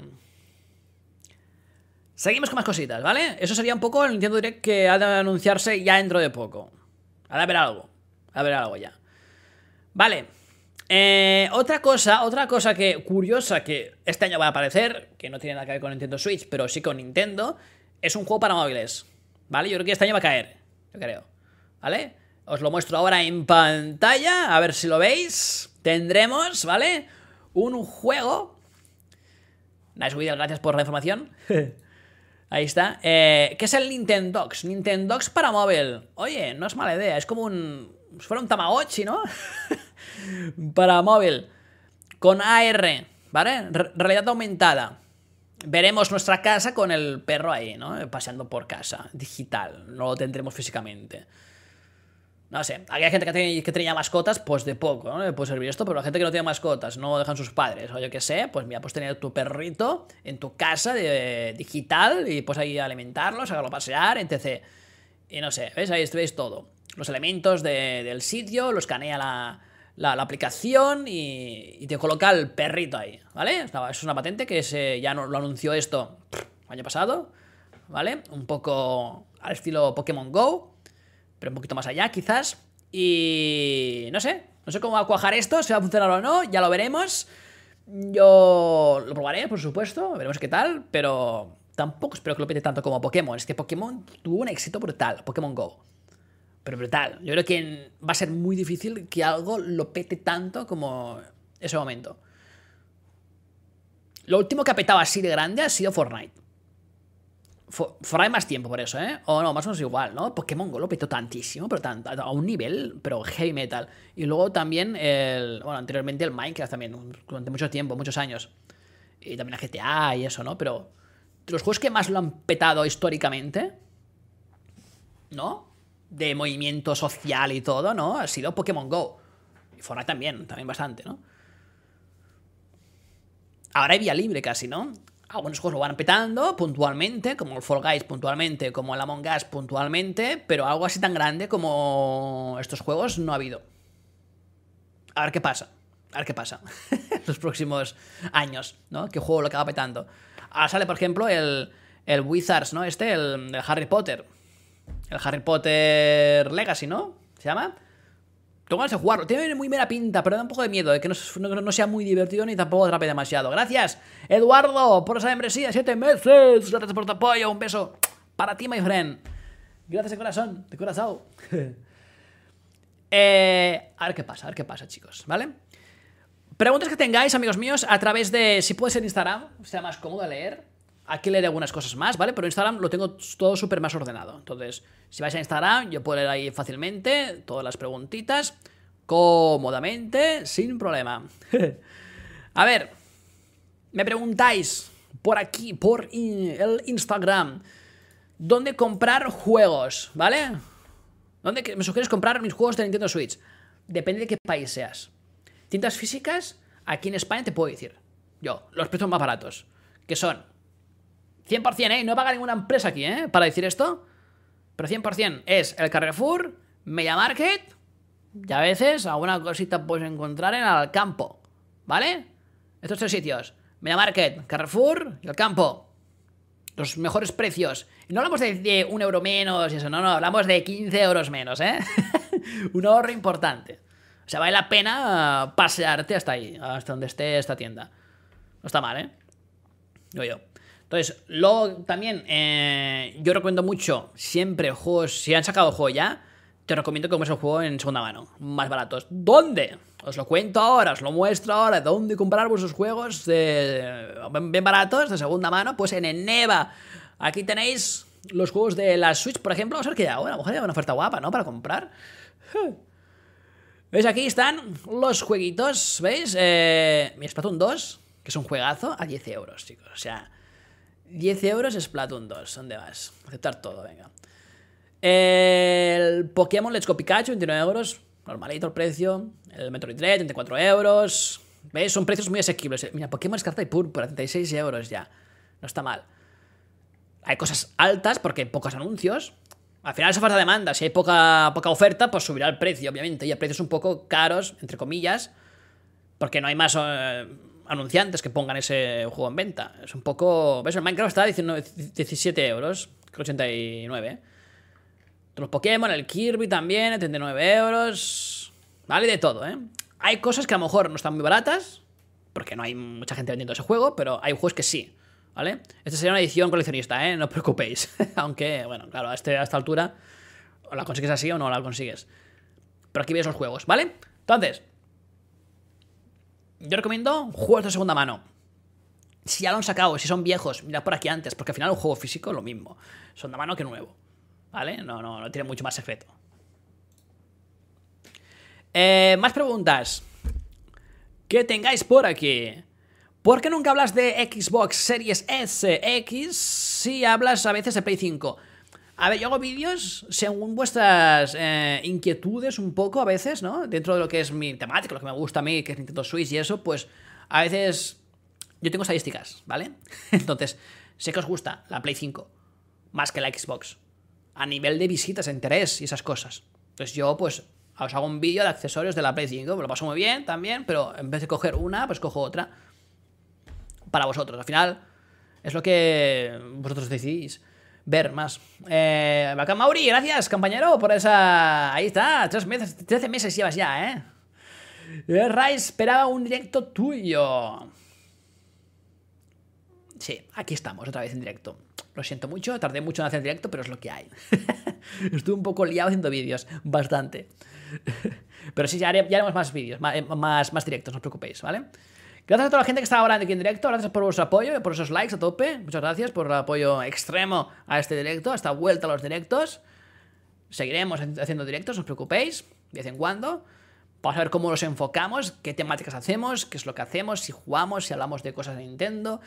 Seguimos con más cositas, ¿vale? Eso sería un poco el Nintendo Direct que ha de anunciarse ya dentro de poco. Ha de haber algo. Ha de haber algo ya. Vale. Eh, otra cosa, otra cosa que curiosa que este año va a aparecer, que no tiene nada que ver con Nintendo Switch, pero sí con Nintendo, es un juego para móviles. ¿Vale? Yo creo que este año va a caer. Yo creo. ¿Vale? Os lo muestro ahora en pantalla, a ver si lo veis. Tendremos, ¿vale? Un juego. Nice video, gracias por la información. Ahí está. Eh, ¿Qué es el Nintendox? Nintendox para móvil. Oye, no es mala idea. Es como un. Si fuera un Tamagotchi, ¿no? para móvil con AR, ¿vale? realidad aumentada. Veremos nuestra casa con el perro ahí, ¿no? Paseando por casa, digital, no lo tendremos físicamente. No sé, hay gente que, tiene, que tenía mascotas, pues de poco, ¿no? Le puede servir esto, pero la gente que no tiene mascotas, no dejan sus padres, o yo qué sé, pues mira, pues tener tu perrito en tu casa digital y pues ahí alimentarlo, sacarlo a pasear, etc. Y no sé, ¿ves? Ahí veis todo. Los elementos del sitio, lo escanea la, aplicación y, te coloca el perrito ahí, ¿vale? Es una patente que se, ya no, lo anunció esto año pasado, ¿vale? Un poco al estilo Pokémon Go, pero un poquito más allá quizás. Y no sé, no sé cómo va a cuajar esto, si va a funcionar o no, ya lo veremos. Yo lo probaré, por supuesto, veremos qué tal, pero tampoco espero que lo pete tanto como Pokémon. Es que Pokémon tuvo un éxito brutal, Pokémon Go pero brutal. Yo creo que va a ser muy difícil que algo lo pete tanto como ese momento. Lo último que ha petado así de grande ha sido Fortnite. For hay más tiempo por eso, ¿eh? O no, más o menos igual, ¿no? Pokémon Go lo petó tantísimo, pero tan, a un nivel, pero heavy metal. Y luego también el. Bueno, anteriormente el Minecraft también, durante mucho tiempo, muchos años. Y también el GTA y eso, ¿no? Pero los juegos que más lo han petado históricamente, ¿no? De movimiento social y todo, ¿no? Ha sido Pokémon Go. Y Fortnite también, también bastante, ¿no? Ahora hay vía libre casi, ¿no? Algunos juegos lo van petando puntualmente, como el Fall Guys puntualmente, como el Among Us puntualmente, pero algo así tan grande como estos juegos no ha habido. A ver qué pasa. A ver qué pasa. Los próximos años, ¿no? ¿Qué juego lo acaba petando? Ahora sale, por ejemplo, el, el Wizards, ¿no? Este, el, el Harry Potter. El Harry Potter Legacy, ¿no? ¿Se llama? Tengo ganas de jugarlo. Tiene muy mera pinta, pero da un poco de miedo de que no, sea muy divertido ni tampoco atrape demasiado. Gracias, Eduardo, por esa membresía. Siete meses. Gracias por tu apoyo. Un beso para ti, my friend. Gracias de corazón, de corazón. eh, a ver qué pasa, a ver qué pasa, chicos, ¿vale? Preguntas que tengáis, amigos míos, a través de, si puede ser Instagram, sea más cómodo leer. Aquí leeré algunas cosas más, ¿vale? Pero Instagram lo tengo todo súper más ordenado. Entonces, si vais a Instagram, yo puedo leer ahí fácilmente todas las preguntitas, cómodamente, sin problema. a ver, me preguntáis por aquí, por el Instagram, ¿dónde comprar juegos? ¿Vale? ¿Dónde me sugieres comprar mis juegos de Nintendo Switch? Depende de qué país seas. Tiendas físicas, aquí en España te puedo decir. Yo, los precios más baratos. Que son 100%, ¿eh? No paga ninguna empresa aquí, ¿eh? Para decir esto. Pero 100% es el Carrefour, Media Market y a veces alguna cosita puedes encontrar en el campo. ¿Vale? Estos tres sitios. Media Market, Carrefour y el campo. Los mejores precios. No hablamos de, un euro menos y eso, no, no, hablamos de 15 euros menos, ¿eh? un ahorro importante. O sea, vale la pena pasearte hasta ahí, hasta donde esté esta tienda. No está mal, ¿eh? Yo, yo. Entonces, luego también, eh, yo recomiendo mucho siempre juegos, si han sacado juego ya, te recomiendo que compres el juego en segunda mano, más baratos. ¿Dónde? Os lo cuento ahora, os lo muestro ahora, ¿dónde comprar vuestros juegos bien baratos, de segunda mano? Pues en Eneva. Aquí tenéis los juegos de la Switch, por ejemplo. Vamos a ver que ahora, a lo mejor hay una oferta guapa, ¿no? Para comprar. ¿Veis? Aquí están los jueguitos, ¿veis? Eh, mi Splatoon 2, que es un juegazo, a 10 euros, chicos. O sea, 10 euros es Splatoon 2. ¿Dónde vas? Aceptar todo, venga. El Pokémon Let's Go Pikachu, 29 euros. Normalito el precio. El Metroid Dread, 34 euros. ¿Veis? Son precios muy asequibles. Mira, Pokémon Escarta y Púrpura, 36 euros ya. No está mal. Hay cosas altas porque hay pocos anuncios. Al final es falta demanda. Si hay poca, poca oferta, pues subirá el precio, obviamente. Y a precios un poco caros, entre comillas. Porque no hay más... Eh, anunciantes que pongan ese juego en venta. Es un poco. ¿Ves? El Minecraft está diciendo 17 euros, creo 89. Los Pokémon, el Kirby también, 39 euros. Vale, de todo, ¿eh? Hay cosas que a lo mejor no están muy baratas, porque no hay mucha gente vendiendo ese juego, pero hay juegos que sí, ¿vale? Esta sería una edición coleccionista, ¿eh? No os preocupéis. Aunque, bueno, claro, a, este, a esta altura o la consigues así o no la consigues. Pero aquí veis los juegos, ¿vale? Entonces, yo recomiendo juegos de segunda mano. Si ya lo han sacado, si son viejos, mirad por aquí antes, porque al final un juego físico es lo mismo. Segunda mano que nuevo. ¿Vale? No, no, no tiene mucho más secreto. Eh, más preguntas. Que tengáis por aquí. ¿Por qué nunca hablas de Xbox Series S, X si hablas a veces de Play 5? A ver, yo hago vídeos según vuestras eh, inquietudes un poco a veces, ¿no? Dentro de lo que es mi temática, lo que me gusta a mí, que es Nintendo Switch y eso, pues a veces yo tengo estadísticas, ¿vale? Entonces, sé que os gusta la Play 5 más que la Xbox. A nivel de visitas, interés y esas cosas. Entonces yo, pues, os hago un vídeo de accesorios de la Play 5, me lo paso muy bien también, pero en vez de coger una, pues cojo otra. Para vosotros. Al final, es lo que vosotros decidís ver más. Eh, Bacán Mauri, gracias, compañero, por esa. Ahí está, 13 meses, 13 meses llevas ya, ¿eh? eh Rai esperaba un directo tuyo. Sí, aquí estamos, otra vez en directo. Lo siento mucho, tardé mucho en hacer directo, pero es lo que hay. Estuve un poco liado haciendo vídeos, bastante. pero sí, ya, haremos más vídeos, más, más directos, no os preocupéis, ¿vale? Gracias a toda la gente que está ahora aquí en directo, gracias por vuestro apoyo, por esos likes a tope. Muchas gracias por el apoyo extremo a este directo, a esta vuelta a los directos. Seguiremos haciendo directos, no os preocupéis, de vez en cuando. Vamos a ver cómo los enfocamos, qué temáticas hacemos, qué es lo que hacemos, si jugamos, si hablamos de cosas de Nintendo.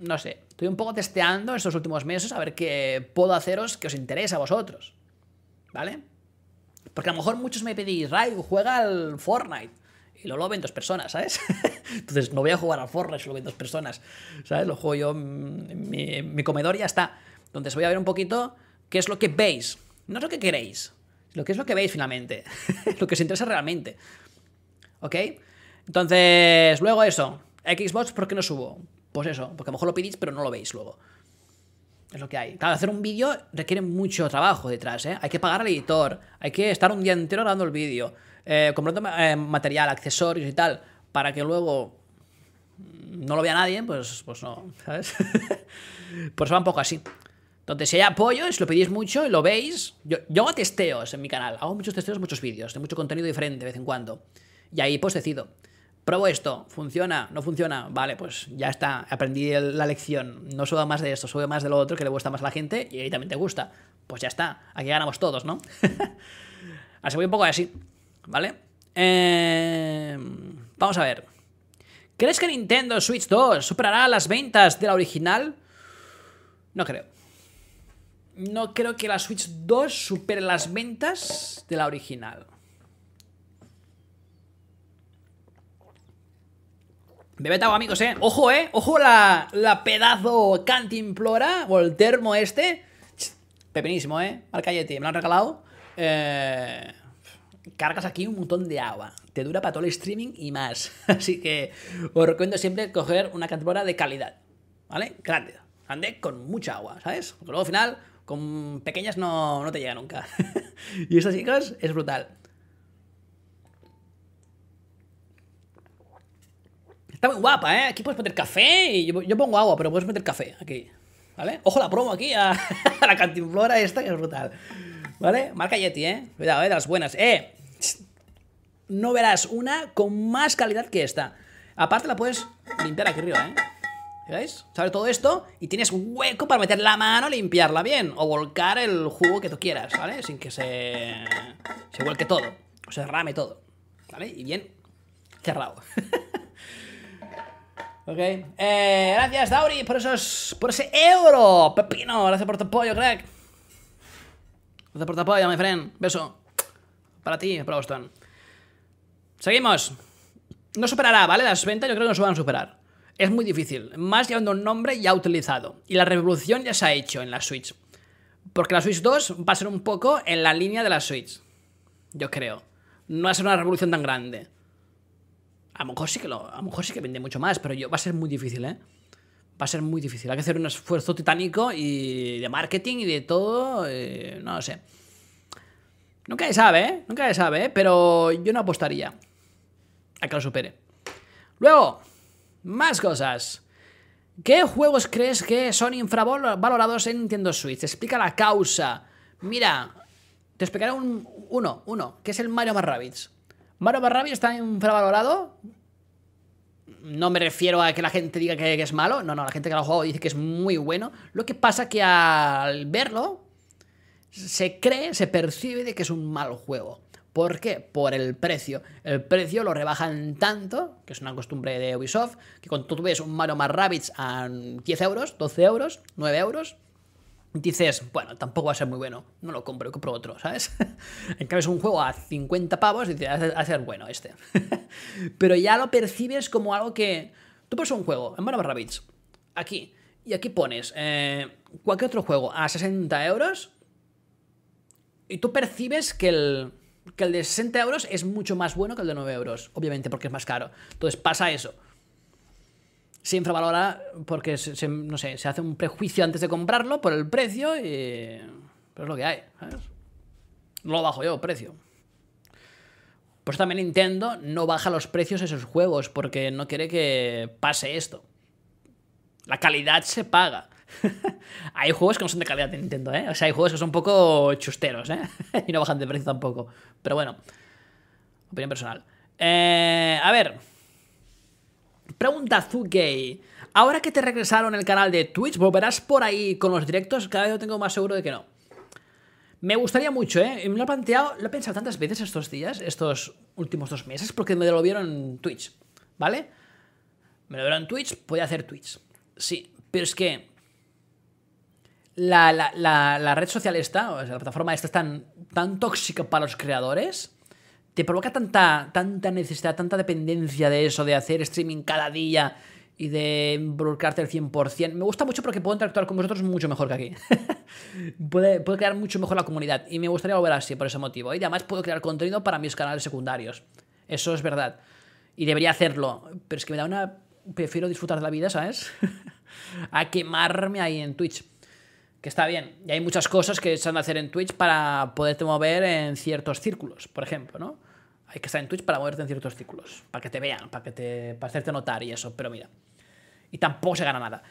No sé, estoy un poco testeando estos últimos meses a ver qué puedo haceros que os interese a vosotros. ¿Vale? Porque a lo mejor muchos me pedís, Ray, juega al Fortnite y lo, lo ven dos personas, ¿sabes? Entonces no voy a jugar al Fortnite si lo ven dos personas, ¿sabes? Lo juego yo en mi, comedor y ya está. Entonces voy a ver un poquito qué es lo que veis. No es lo que queréis, lo que es lo que veis finalmente. lo que os interesa realmente. ¿Ok? Entonces, luego eso. Xbox, ¿por qué no subo? Pues eso, porque a lo mejor lo pedís, pero no lo veis luego. Es lo que hay. Claro, hacer un vídeo requiere mucho trabajo detrás, ¿eh? Hay que pagar al editor, hay que estar un día entero grabando el vídeo, eh, comprando eh, material, accesorios y tal, para que luego no lo vea nadie, pues, pues no, ¿sabes? Por eso va un poco así. Entonces, si hay apoyo, si lo pedís mucho y lo veis, yo, yo hago testeos en mi canal, hago muchos testeos, muchos vídeos, de mucho contenido diferente de vez en cuando. Y ahí pues decido. Pruebo esto, funciona, no funciona, vale, pues ya está, aprendí la lección, no subo más de esto, sube más de lo otro que le gusta más a la gente y ahí también te gusta. Pues ya está, aquí ganamos todos, ¿no? así voy un poco así. ¿Vale? Eh, vamos a ver. ¿Crees que Nintendo Switch 2 superará las ventas de la original? No creo. No creo que la Switch 2 supere las ventas de la original. Agua, amigos, eh. Ojo, eh. Ojo la, la pedazo cantimplora o el termo este. Pepinísimo, eh. Marcayeti, me lo han regalado. Eh cargas aquí un montón de agua. Te dura para todo el streaming y más. Así que os recomiendo siempre coger una cantimplora de calidad. ¿Vale? Grande. Grande con mucha agua, ¿sabes? Porque luego al final, con pequeñas no, no te llega nunca. y esto, chicos, es brutal. Está muy guapa, ¿eh? Aquí puedes meter café y yo, pongo agua, pero puedes meter café aquí. ¿Vale? Ojo la promo aquí a, la cantimplora esta que es brutal. ¿Vale? Marca Yeti, ¿eh? Cuidado, ¿eh? De las buenas. ¡Eh! No verás una con más calidad que esta. Aparte la puedes limpiar aquí arriba, ¿eh? ¿Veis? Sabes todo esto y tienes hueco para meter la mano, limpiarla bien o volcar el jugo que tú quieras, ¿vale? Sin que se se vuelque todo, o se rame todo, ¿vale? Y bien cerrado. ok. Eh, gracias, Dauri, por esos por ese euro. Pepino, gracias por tu apoyo, crack. Gracias por tu apoyo, mi friend. Beso. Para ti, para Boston. Seguimos. No superará, ¿vale? Las ventas yo creo que no se van a superar. Es muy difícil. Más llevando un nombre ya utilizado. Y la revolución ya se ha hecho en la Switch. Porque la Switch 2 va a ser un poco en la línea de la Switch. Yo creo. No va a ser una revolución tan grande. A lo mejor sí que lo, a lo mejor sí que vende mucho más, pero yo, va a ser muy difícil, ¿eh? Va a ser muy difícil. Hay que hacer un esfuerzo titánico y de marketing y de todo. Eh, no lo sé. Nunca se sabe, ¿eh? Nunca se sabe, ¿eh? Pero yo no apostaría que lo supere. Luego, más cosas. ¿Qué juegos crees que son infravalorados en Nintendo Switch? Explica la causa. Mira, te explicaré un, uno, uno, que es el Mario Rabbids. Mario Rabbids está infravalorado. No me refiero a que la gente diga que, es malo. No, no, la gente que lo ha jugado dice que es muy bueno. Lo que pasa que al verlo, se cree, se percibe de que es un mal juego. ¿Por qué? Por el precio. El precio lo rebajan tanto, que es una costumbre de Ubisoft, que cuando tú ves un Mario más Rabbids a 10 euros, 12 euros, 9 euros, dices, bueno, tampoco va a ser muy bueno, no lo compro, compro otro, ¿sabes? en cambio es un juego a 50 pavos y dices, va a ser bueno este. Pero ya lo percibes como algo que... Tú pones un juego en Mario más Rabbids, aquí, y aquí pones eh, cualquier otro juego a 60 euros, y tú percibes que el que el de 60 euros es mucho más bueno que el de 9 euros, obviamente, porque es más caro. Entonces pasa eso. Se infravalora porque, se, no sé, se hace un prejuicio antes de comprarlo por el precio y... Pero es lo que hay, ¿sabes? No lo bajo yo, precio. Por eso también Nintendo no baja los precios de esos juegos, porque no quiere que pase esto. La calidad se paga. hay juegos que no son de calidad de Nintendo, ¿eh? O sea, hay juegos que son un poco chusteros, ¿eh? y no bajan de precio tampoco. Pero bueno, opinión personal. Eh, a ver. Pregunta Zugay. Ahora que te regresaron el canal de Twitch, ¿volverás por ahí con los directos? Cada vez lo tengo más seguro de que no. Me gustaría mucho, ¿eh? Me lo he planteado, lo he pensado tantas veces estos días, estos últimos dos meses, porque me lo vieron en Twitch, ¿vale? Me lo vieron en Twitch, podía hacer Twitch. Sí, pero es que la, la, red social esta, o sea, la plataforma esta es tan, tan tóxica para los creadores, te provoca tanta, tanta necesidad, tanta dependencia de eso, de hacer streaming cada día y de involucrarte al 100%. Me gusta mucho porque puedo interactuar con vosotros mucho mejor que aquí. puedo crear mucho mejor la comunidad y me gustaría volver así por ese motivo. Y además puedo crear contenido para mis canales secundarios. Eso es verdad. Y debería hacerlo. Pero es que me da una... Prefiero disfrutar de la vida, ¿sabes? a quemarme ahí en Twitch. Que está bien. Y hay muchas cosas que se han de hacer en Twitch para poderte mover en ciertos círculos, por ejemplo, ¿no? Hay que estar en Twitch para moverte en ciertos círculos, para que te vean, para que te para hacerte notar y eso, pero mira. Y tampoco se gana nada.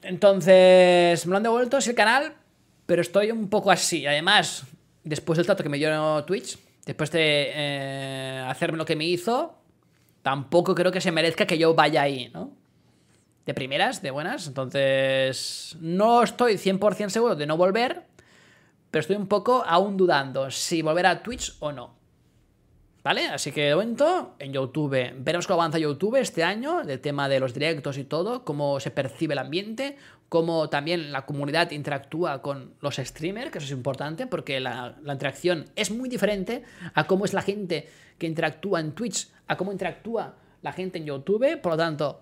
Entonces, me lo han devuelto, es el canal, pero estoy un poco así. Además, después del trato que me dio Twitch, después de eh, hacerme lo que me hizo, tampoco creo que se merezca que yo vaya ahí, ¿no? De primeras, de buenas. Entonces, no estoy 100% seguro de no volver, pero estoy un poco aún dudando si volver a Twitch o no. ¿Vale? Así que de momento en YouTube veremos cómo avanza YouTube este año, del tema de los directos y todo, cómo se percibe el ambiente, cómo también la comunidad interactúa con los streamers, que eso es importante porque la, interacción es muy diferente a cómo es la gente que interactúa en Twitch, a cómo interactúa la gente en YouTube, por lo tanto,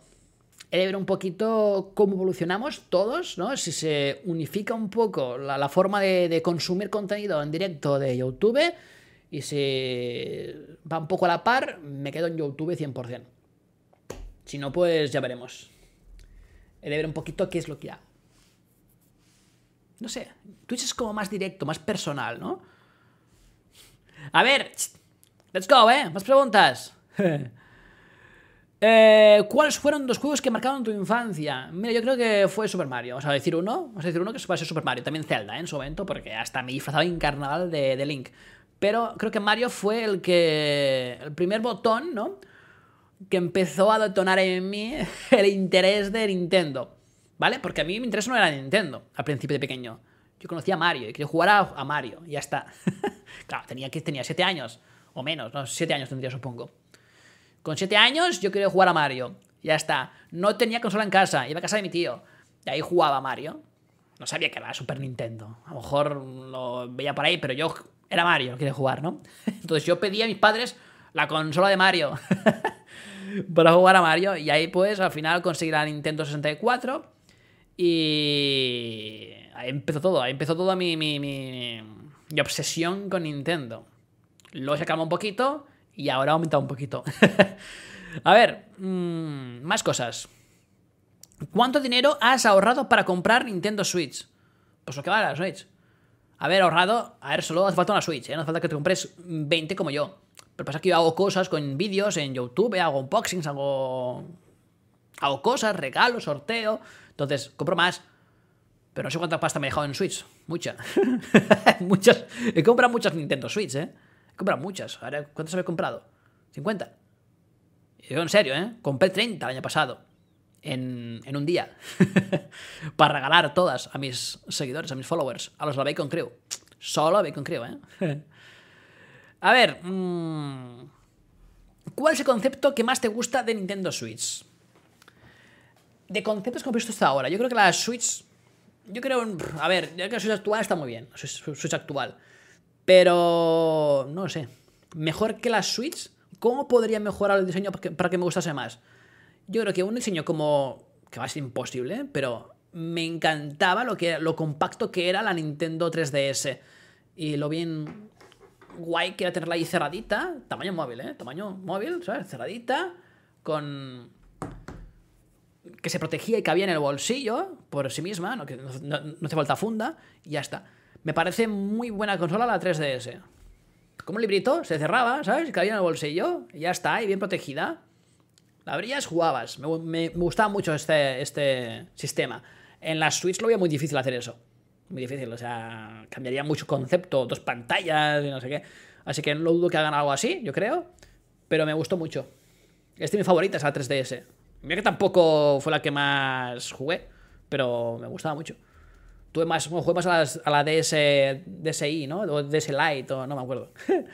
de ver un poquito cómo evolucionamos todos, ¿no? Si se unifica un poco la, forma de, de consumir contenido en directo de YouTube y si va un poco a la par, me quedo en YouTube 100%. Si no, pues ya veremos. He de ver un poquito qué es lo que hago. No sé, Twitch es como más directo, más personal, ¿no? A ver, let's go, ¿eh? Más preguntas. eh, ¿Cuáles fueron dos juegos que marcaron tu infancia? Mira, yo creo que fue Super Mario. Vamos a decir uno. Vamos a decir uno que va a ser Super Mario. También Zelda, ¿eh? En su momento, porque hasta me disfrazaba en carnaval de, Link. Pero creo que Mario fue el que. el primer botón, ¿no? Que empezó a detonar en mí el interés de Nintendo. ¿Vale? Porque a mí mi interés no era Nintendo al principio de pequeño. Yo conocía a Mario y quería jugar a, Mario. Y ya está. claro, tenía, tenía 7 años. O menos, ¿no? 7 años tendría, supongo. Con 7 años yo quería jugar a Mario. Ya está. No tenía consola en casa. Iba a casa de mi tío. Y ahí jugaba a Mario. No sabía que era Super Nintendo. A lo mejor lo veía por ahí, pero yo era Mario, quiere jugar, ¿no? Entonces yo pedí a mis padres la consola de Mario para jugar a Mario y ahí pues al final conseguí la Nintendo 64 y ahí empezó todo, ahí empezó toda mi, mi, mi, obsesión con Nintendo. Luego se calmó un poquito y ahora ha aumentado un poquito. a ver, mmm, más cosas. ¿Cuánto dinero has ahorrado para comprar Nintendo Switch? Pues lo que vale la Switch haber ahorrado, a ver, solo hace falta una Switch, ¿eh? no hace falta que te compres 20 como yo. Pero pasa que yo hago cosas con vídeos en YouTube, hago unboxings, hago. Hago cosas, regalos, sorteo. Entonces, compro más. Pero no sé cuánta pasta me he dejado en Switch. Mucha. muchas. He comprado muchas Nintendo Switch, ¿eh? He comprado muchas. ¿cuántas he comprado? ¿50? Y en serio, ¿eh? Compré 30 el año pasado en, un día para regalar todas a mis seguidores, a mis followers, a los de la Bacon Crew. Solo a Bacon Crew, ¿eh? a ver, mm, ¿cuál es el concepto que más te gusta de Nintendo Switch? De conceptos como he visto hasta ahora. Yo creo que la Switch. Yo creo. A ver, yo creo que la Switch actual está muy bien. La Switch actual. Pero. No sé. Mejor que la Switch. ¿Cómo podría mejorar el diseño para que me gustase más? yo creo que un diseño como que va a ser imposible, pero me encantaba lo, que, lo compacto que era la Nintendo 3DS. Y lo bien guay que era tenerla ahí cerradita, tamaño móvil, ¿eh? Tamaño móvil, ¿sabes? Cerradita, con... que se protegía y cabía en el bolsillo por sí misma, no, no, hace falta funda, y ya está. Me parece muy buena consola la 3DS. Como un librito, se cerraba, ¿sabes? Cabía en el bolsillo, y ya está, y bien protegida. La abrías, jugabas. Me, gustaba mucho este, este sistema. En la Switch lo veía muy difícil hacer eso. Muy difícil, o sea, cambiaría mucho concepto, dos pantallas y no sé qué. Así que no dudo que hagan algo así, yo creo. Pero me gustó mucho. Es de mis favoritas, la 3DS. Mira que tampoco fue la que más jugué, pero me gustaba mucho. Tuve más, a, las- la DS, DSi, ¿no? O DS Lite, o no me acuerdo.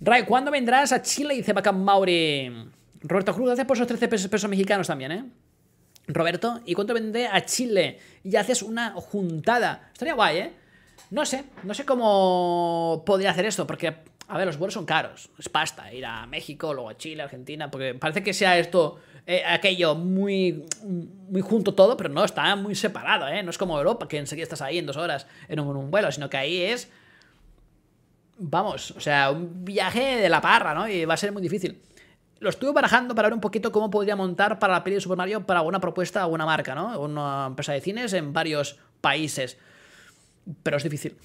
Ray, ¿cuándo vendrás a Chile? Dice Bacam Mauri. Roberto Cruz, gracias por esos 13 pesos, pesos mexicanos también, ¿eh? Roberto, ¿y cuánto vendré a Chile? Y haces una juntada. Estaría guay, ¿eh? No sé, no sé cómo podría hacer esto, porque, a ver, los vuelos son caros. Es pasta, ir a México, luego a Chile, Argentina, porque parece que sea esto, eh, aquello muy, muy junto todo, pero no, está muy separado, ¿eh? No es como Europa, que enseguida estás ahí en dos horas en un, vuelo, sino que ahí es vamos, o sea, un viaje de la parra, ¿no? Y va a ser muy difícil. Lo estuve barajando para ver un poquito cómo podría montar para la peli de Super Mario para una propuesta a una marca, ¿no? Una empresa de cines en varios países. Pero es difícil.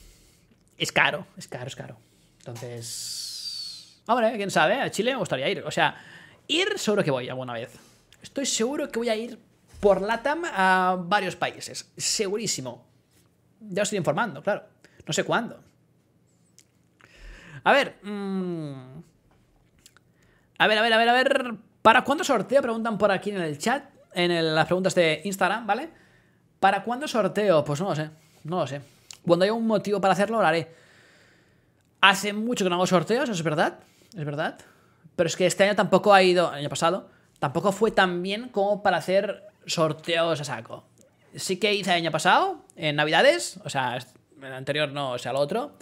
Es caro, es caro, es caro. Entonces... Hombre, quién sabe, a Chile me gustaría ir. O sea, ir seguro que voy alguna vez. Estoy seguro que voy a ir por LATAM a varios países. Segurísimo. Ya os estoy informando, claro. No sé cuándo. A ver. mm, A ver, a ver, a ver, a ver. ¿Para cuándo sorteo? Preguntan por aquí en el chat. En las preguntas de Instagram, ¿vale? ¿Para cuándo sorteo? Pues no lo sé. No lo sé. Cuando haya un motivo para hacerlo, lo haré. Hace mucho que no hago sorteos, es verdad. Es verdad. Pero es que este año tampoco ha ido. El año pasado. Tampoco fue tan bien como para hacer sorteos a saco. Sí que hice el año pasado, en Navidades. O sea, el anterior no, o sea, el otro.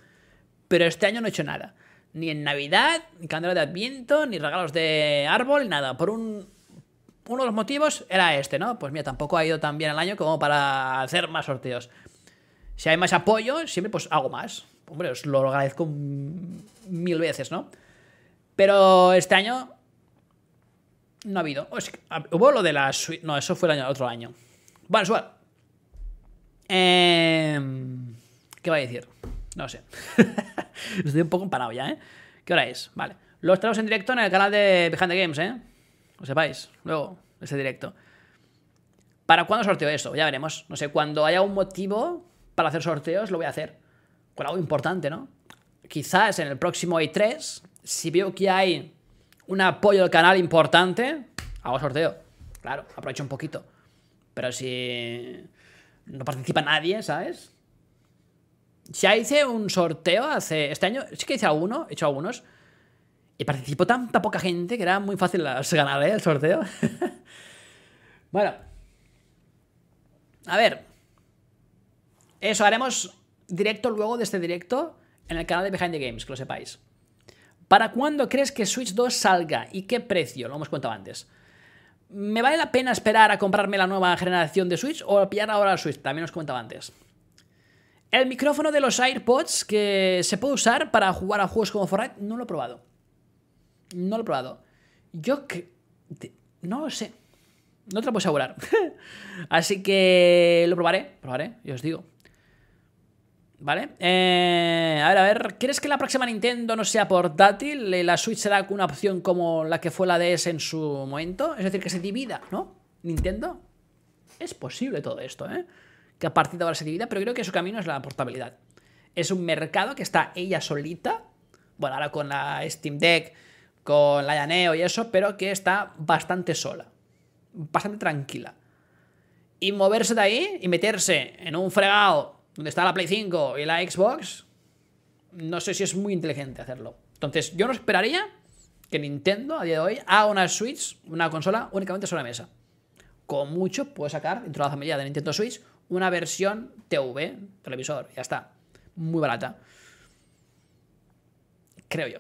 Pero este año no he hecho nada. Ni en Navidad, ni candela de Adviento, ni regalos de árbol, nada. Por un. Uno de los motivos era este, ¿no? Pues mira, tampoco ha ido tan bien el año como para hacer más sorteos. Si hay más apoyo, siempre pues hago más. Hombre, os lo agradezco mil veces, ¿no? Pero este año no ha habido. Oh, ah, hubo lo de la. No, eso fue el año, otro año. Bueno, igual. Em, ¿Qué va a decir? No sé. Estoy un poco parado ya, ¿eh? ¿Qué hora es? Vale. Lo estamos en directo en el canal de Behind the Games, ¿eh? Lo sepáis. Luego, ese directo. ¿Para cuándo sorteo eso? Ya veremos. No sé, cuando haya un motivo para hacer sorteos, lo voy a hacer. Con algo importante, ¿no? Quizás en el próximo E3, si veo que hay un apoyo del canal importante, hago sorteo. Claro, aprovecho un poquito. Pero si no participa nadie, ¿sabes? Ya hice un sorteo hace. Este año sí que hice alguno, he hecho algunos. Y participó tanta poca gente que era muy fácil ganar ¿eh? el sorteo. bueno. A ver. Eso, haremos directo luego de este directo en el canal de Behind the Games, que lo sepáis. ¿Para cuándo crees que Switch 2 salga y qué precio? Lo hemos contado antes. ¿Me vale la pena esperar a comprarme la nueva generación de Switch o pillar ahora la Switch? También os comentaba antes. El micrófono de los AirPods que se puede usar para jugar a juegos como Fortnite, no lo he probado. No lo he probado. Yo que... No lo sé. No te lo puedo asegurar. Así que lo probaré, probaré, y os digo. ¿Vale? Eh, a ver, a ver. ¿Crees que la próxima Nintendo no sea portátil? ¿La Switch será una opción como la que fue la DS en su momento? Es decir, que se divida, ¿no? ¿Nintendo? Es posible todo esto, ¿eh? Que a partir de ahora se divida, pero creo que su camino es la portabilidad. Es un mercado que está ella solita. Bueno, ahora con la Steam Deck, con la Yaneo y eso, pero que está bastante sola. Bastante tranquila. Y moverse de ahí y meterse en un fregado donde está la Play 5 y la Xbox, no sé si es muy inteligente hacerlo. Entonces, yo no esperaría que Nintendo a día de hoy haga una Switch, una consola únicamente sobre mesa. Con mucho puede sacar, dentro de la familia de Nintendo Switch, una versión TV, televisor, ya está. Muy barata. Creo yo.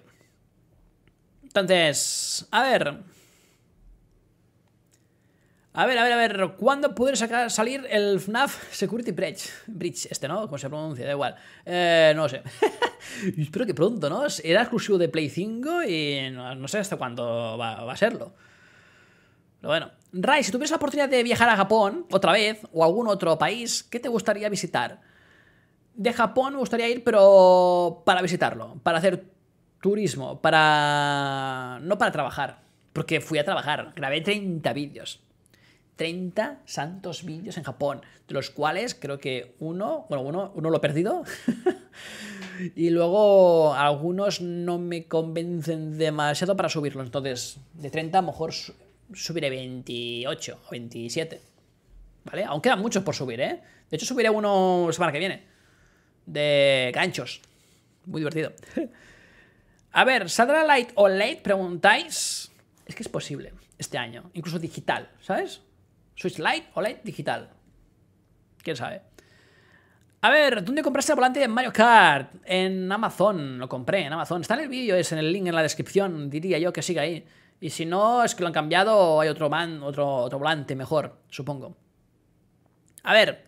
Entonces, a ver. A ver, a ver, a ver. ¿Cuándo podré sacar, salir el FNAF Security Bridge? Bridge, este, ¿no? ¿Cómo se pronuncia? Da igual. Eh, no lo sé. Espero que pronto, ¿no? Era exclusivo de Play 5 y no, sé hasta cuándo va, a serlo. Pero bueno. Ray, si tuvieras la oportunidad de viajar a Japón otra vez o a algún otro país, ¿qué te gustaría visitar? De Japón me gustaría ir, pero para visitarlo, para hacer turismo, para... no para trabajar, porque fui a trabajar, grabé 30 vídeos. 30 santos vídeos en Japón, de los cuales creo que uno, bueno, uno, uno lo he perdido. y luego algunos no me convencen demasiado para subirlos. Entonces, de 30 a lo mejor subiré 28 o 27. ¿Vale? Aún quedan muchos por subir, ¿eh? De hecho, subiré uno semana que viene. De ganchos. Muy divertido. A ver, ¿saldrá Light o Late? Preguntáis. Es que es posible este año. Incluso digital, ¿sabes? Switch Lite o Lite digital. ¿Quién sabe? A ver, ¿dónde compraste el volante de Mario Kart? En Amazon, lo compré en Amazon. Está en el vídeo, es en el link en la descripción, diría yo que siga ahí. Y si no, es que lo han cambiado o hay otro, man, otro, otro volante mejor, supongo. A ver.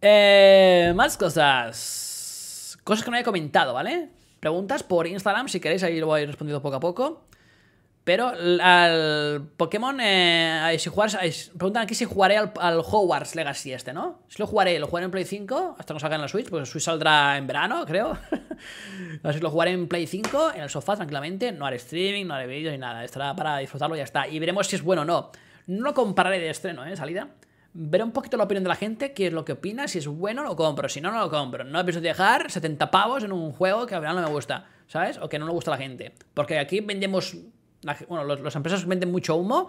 Eh, más cosas. Cosas que no he comentado, ¿vale? Preguntas por Instagram, si queréis, ahí lo voy respondiendo poco a poco. Pero al Pokémon, eh, si preguntan aquí si jugaré al, Hogwarts Legacy este, ¿no? Si lo jugaré, lo jugaré en Play 5 hasta que salga en la Switch, pues Switch saldrá en verano, creo. Así lo jugaré en Play 5, en el sofá tranquilamente, no haré streaming, no haré vídeos ni nada, estará para disfrutarlo y ya está. Y veremos si es bueno o no. No lo compararé de estreno, ¿eh? Salida. Veré un poquito la opinión de la gente, qué es lo que opina, si es bueno lo compro, si no, no lo compro. No pienso dejar 70 pavos en un juego que al final no me gusta, ¿sabes? O que no le gusta a la gente. Porque aquí vendemos bueno, los, las empresas venden mucho humo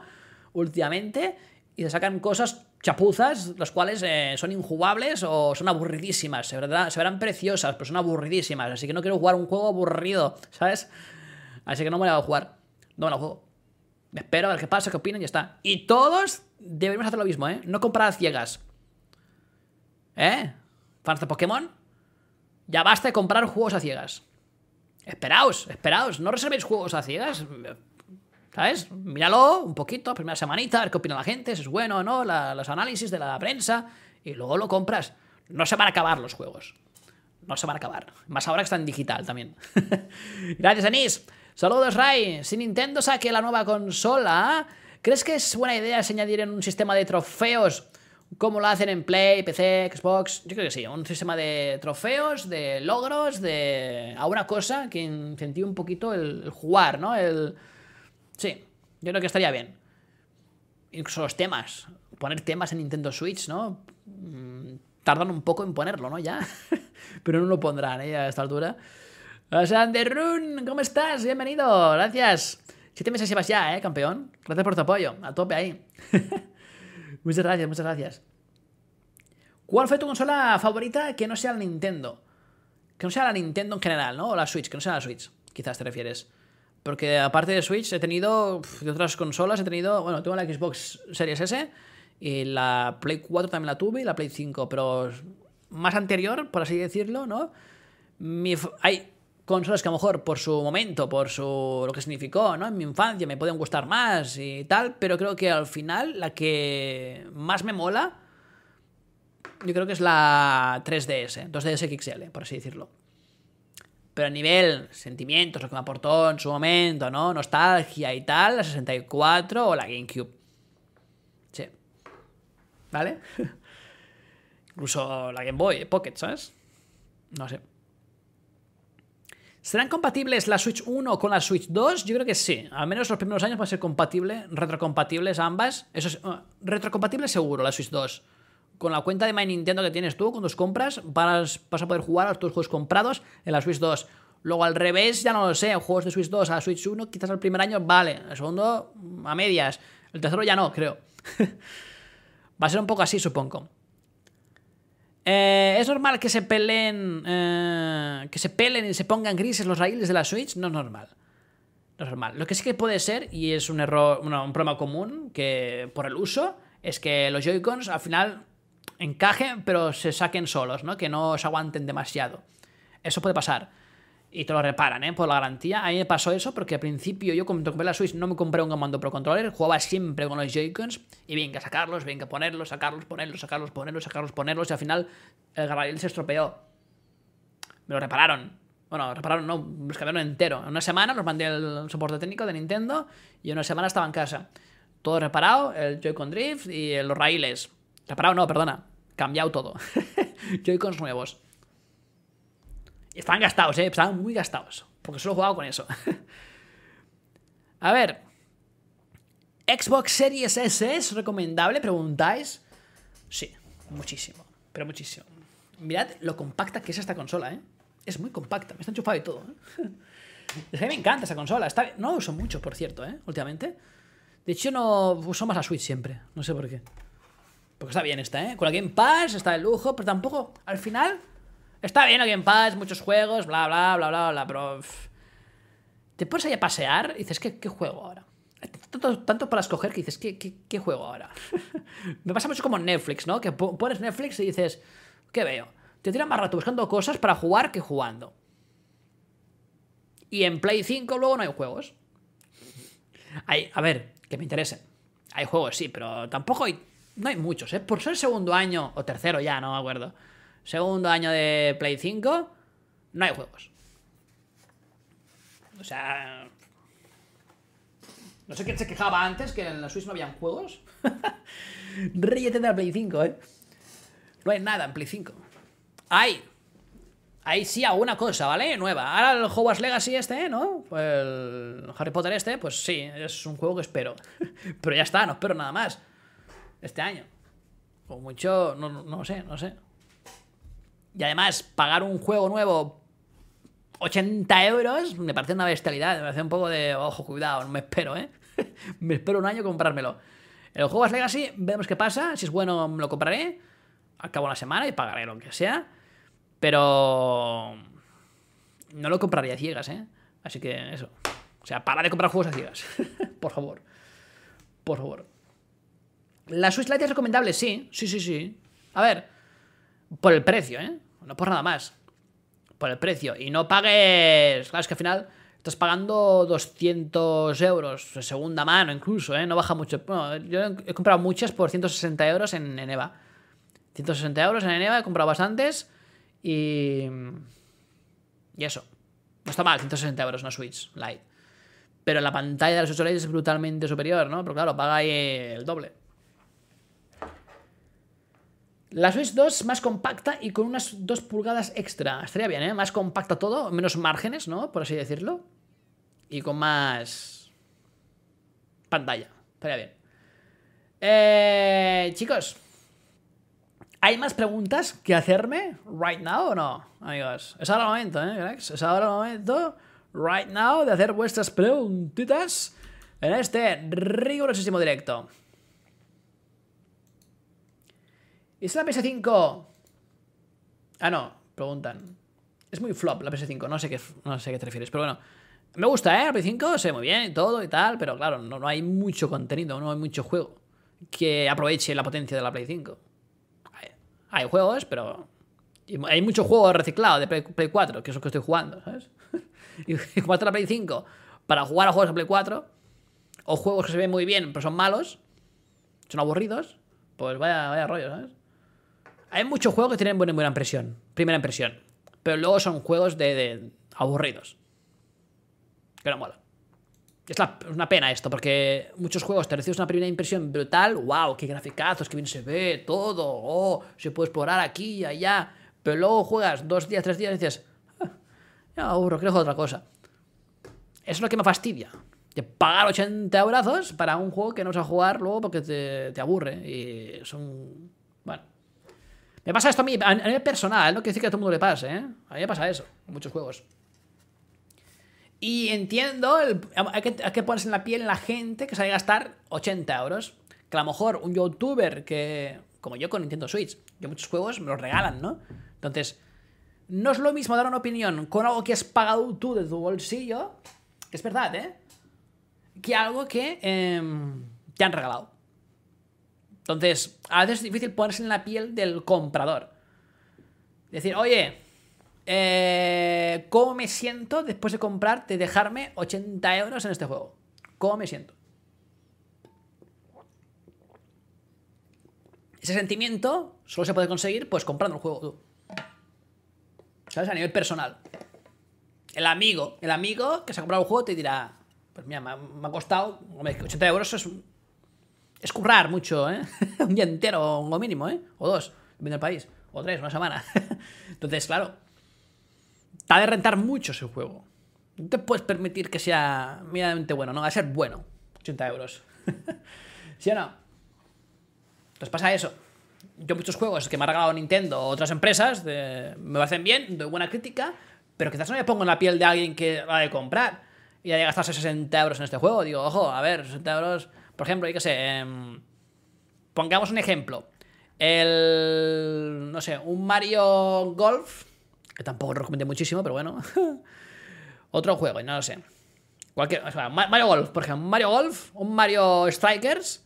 últimamente y se sacan cosas chapuzas, las cuales eh, son injugables o son aburridísimas. Se, se verán preciosas, pero son aburridísimas. Así que no quiero jugar un juego aburrido, ¿sabes? Así que no me la voy a jugar. No me la juego. Espero a ver qué pasa, qué opinan y ya está. Y todos debemos hacer lo mismo, ¿eh? No comprar a ciegas. ¿Eh? ¿Fans de Pokémon? Ya basta de comprar juegos a ciegas. Esperaos, esperaos, no reservéis juegos a ciegas. ¿Sabes? Míralo un poquito, primera semanita, a ver qué opina la gente, si es bueno o no, los análisis de la prensa, y luego lo compras. No se van a acabar los juegos. No se van a acabar. Más ahora que está en digital también. Gracias, Anis. Saludos, Ray. Si Nintendo saque la nueva consola, ¿crees que es buena idea añadir en un sistema de trofeos como lo hacen en Play, PC, Xbox? Yo creo que sí. Un sistema de trofeos, de logros, de. a una cosa que incentive un poquito el jugar, ¿no? El Sí, yo creo que estaría bien. Incluso los temas. Poner temas en Nintendo Switch, ¿no? Mm, tardan un poco en ponerlo, ¿no? Ya. Pero no lo pondrán, ¿eh? A esta altura. Run, ¿cómo estás? Bienvenido, gracias. Siete meses llevas ya, ¿eh, campeón? Gracias por tu apoyo. A tope ahí. muchas gracias, muchas gracias. ¿Cuál fue tu consola favorita que no sea la Nintendo? Que no sea la Nintendo en general, ¿no? O la Switch, que no sea la Switch. Quizás te refieres. Porque aparte de Switch he tenido, de otras consolas, he tenido, bueno, tengo la Xbox Series S y la Play 4 también la tuve y la Play 5, pero más anterior, por así decirlo, ¿no? hay consolas que a lo mejor por su momento, por su lo que significó, ¿no? En mi infancia me pueden gustar más y tal, pero creo que al final la que más me mola, yo creo que es la 3DS, 2DS XL, por así decirlo. Pero a nivel sentimientos, lo que me aportó en su momento, ¿no? Nostalgia y tal, la 64 o la GameCube. Sí. ¿Vale? Incluso la Game Boy Pocket, ¿sabes? No sé. ¿Serán compatibles la Switch 1 con la Switch 2? Yo creo que sí. Al menos los primeros años van a ser compatibles, retrocompatibles ambas. Eso es, uh, retrocompatible seguro la Switch 2 con la cuenta de My Nintendo que tienes tú, con tus compras, vas, vas a poder jugar a tus juegos comprados en la Switch 2. Luego al revés, ya no lo sé, juegos de Switch 2 a Switch 1, quizás el primer año vale, el segundo a medias, el tercero ya no, creo. Va a ser un poco así, supongo. Eh, ¿Es normal que se peleen eh, que se pelen y se pongan grises los raíles de la Switch? No es normal. No es normal. Lo que sí que puede ser, y es un error, un problema común, que por el uso, es que los Joy-Cons al final encajen, pero se saquen solos, ¿no? Que no se aguanten demasiado. Eso puede pasar. Y te lo reparan, ¿eh? Por la garantía. A mí me pasó eso porque al principio yo cuando compré la Switch no me compré un comando Pro Controller, jugaba siempre con los Joy-Cons y venga, sacarlos, venga, ponerlos, sacarlos, ponerlos, sacarlos, ponerlos, sacarlos, ponerlos y al final el Gabriel se estropeó. Me lo repararon. Bueno, repararon, no, los cambiaron entero. En una semana los mandé al soporte técnico de Nintendo y en una semana estaba en casa. Todo reparado, el Joy-Con Drift y los raíles. Reparado no, perdona. Cambiado todo. Joy-Cons nuevos. Estaban gastados, ¿eh? Estaban muy gastados. Porque solo he jugado con eso. A ver. ¿Xbox Series S es recomendable? Preguntáis. Sí, muchísimo. Pero muchísimo. Mirad lo compacta que es esta consola, ¿eh? Es muy compacta, me está enchufado y todo. ¿eh? Es que me encanta esa consola. Está... No la uso mucho, por cierto, ¿eh? Últimamente. De hecho, no uso más la Switch siempre. No sé por qué. Porque está bien esta, ¿eh? Con la Game Pass está de lujo, pero tampoco... Al final... Está bien la Game Pass, muchos juegos, bla, bla, bla, bla, bla, pero... Te pones ahí a pasear y dices, ¿qué, qué juego ahora? Tanto, tanto, para escoger que dices, ¿qué, qué, qué juego ahora? Me pasa mucho como Netflix, ¿no? Que pones Netflix y dices, ¿qué veo? Te tiran más rato buscando cosas para jugar que jugando. Y en Play 5 luego no hay juegos. Hay, a ver, que me interesen. Hay juegos, sí, pero tampoco hay. No hay muchos, ¿eh? Por ser segundo año, o tercero ya, no me acuerdo. Segundo año de Play 5, no hay juegos. O sea. No sé quién se quejaba antes que en la Switch no habían juegos. Ríete de la Play 5, ¿eh? No hay nada en Play 5. Hay. Hay sí alguna cosa, ¿vale? Nueva. Ahora el Hogwarts Legacy este, ¿no? El Harry Potter este, pues sí, es un juego que espero. Pero ya está, no espero nada más. Este año. O mucho, no, no, sé, no sé. Y además, pagar un juego nuevo 80 euros me parece una bestialidad. Me parece un poco de, ojo, cuidado, no me espero, ¿eh? me espero un año comprármelo. El Hogwarts Legacy, vemos qué pasa. Si es bueno, lo compraré. Al cabo de la semana y pagaré lo que sea. Pero. No lo compraría a ciegas, ¿eh? Así que eso. O sea, para de comprar juegos a ciegas. por favor. Por favor. La Switch Lite es recomendable, sí. Sí, sí, sí. A ver. Por el precio, ¿eh? No por nada más. Por el precio. Y no pagues. Claro, es que al final estás pagando 200 euros. De segunda mano, incluso, ¿eh? No baja mucho. Yo he comprado muchas por 160 euros en, en EVA. 160 euros en EVA, he comprado bastantes. Y. Y eso. No está mal, 160 euros una Switch Lite. Pero la pantalla de la Switch Lite es brutalmente superior, ¿no? Pero claro, paga ahí el doble. La Switch 2 más compacta y con unas 2 pulgadas extra. Estaría bien, ¿eh? Más compacta todo, menos márgenes, ¿no? Por así decirlo. Y con más pantalla. Estaría bien. Eh, chicos, ¿Hay más preguntas que hacerme right now o no, amigos? Es ahora el momento, ¿eh, cracks? Es ahora el momento, right now, de hacer vuestras preguntitas en este rigurosísimo directo. ¿Es la PS5? Ah, no, preguntan. Es muy flop la PS5, no sé qué, no sé qué te refieres, pero bueno. Me gusta, ¿eh? La PS5 se ve muy bien y todo y tal, pero claro, no, no hay mucho contenido, no hay mucho juego que aproveche la potencia de la Play 5. Hay juegos, pero. Hay mucho juego reciclado de Play, 4, que es lo que estoy jugando, ¿sabes? y como la Play 5 para jugar a juegos de Play 4, o juegos que se ven muy bien, pero son malos, son aburridos, pues vaya, vaya rollo, ¿sabes? Hay muchos juegos que tienen buena, buena impresión, primera impresión, pero luego son juegos de, aburridos. Que no mola. Es una pena esto, porque muchos juegos te recibes una primera impresión brutal, wow, qué graficazos, qué bien se ve, todo, oh, se puede explorar aquí y allá, pero luego juegas dos días, tres días y dices, ah, ya aburro, quiero jugar otra cosa. Eso es lo que me fastidia. De pagar 80 euros para un juego que no vas a jugar luego porque te, te aburre. Y son. Me pasa esto a mí, a nivel personal, no quiere decir que a todo el mundo le pase, ¿eh? A mí me pasa eso, en muchos juegos. Y entiendo, hay, que, hay, ponerse en la piel la gente que sale a gastar 80 euros. Que a lo mejor un youtuber que, como yo con Nintendo Switch, yo muchos juegos me los regalan, ¿no? Entonces, no es lo mismo dar una opinión con algo que has pagado tú de tu bolsillo, es verdad, ¿eh? Que algo que eh, te han regalado. Entonces, a veces es difícil ponerse en la piel del comprador. Decir, oye, eh, ¿Cómo me siento después de comprar, de dejarme 80 euros en este juego? ¿Cómo me siento? Ese sentimiento solo se puede conseguir pues comprando el juego tú. ¿Sabes? A nivel personal. El amigo, el amigo que se ha comprado el juego te dirá, pues mira, me ha, costado, 80 euros es, es currar mucho, ¿eh? Un día entero o mínimo, ¿eh? O dos, depende del país. O tres, una semana. Entonces, claro, te ha de rentar mucho ese juego. No te puedes permitir que sea mínimamente bueno, ¿no? Va a ser bueno. 80 euros. ¿Sí o no? Entonces pasa eso. Yo muchos juegos que me ha regalado Nintendo o otras empresas me hacen bien, doy buena crítica, Pero quizás no me pongo en la piel de alguien que va a comprar y ha de gastarse 60 euros en este juego. Digo, ojo, a ver, 60 euros. Por ejemplo, yo qué sé. em, pongamos un ejemplo. El. No sé, un Mario Golf. Que tampoco recomendé muchísimo, pero bueno. Otro juego, y no lo sé. Cualquier. o sea, Ma- Mario Golf, por ejemplo. Mario Golf, un Mario Strikers.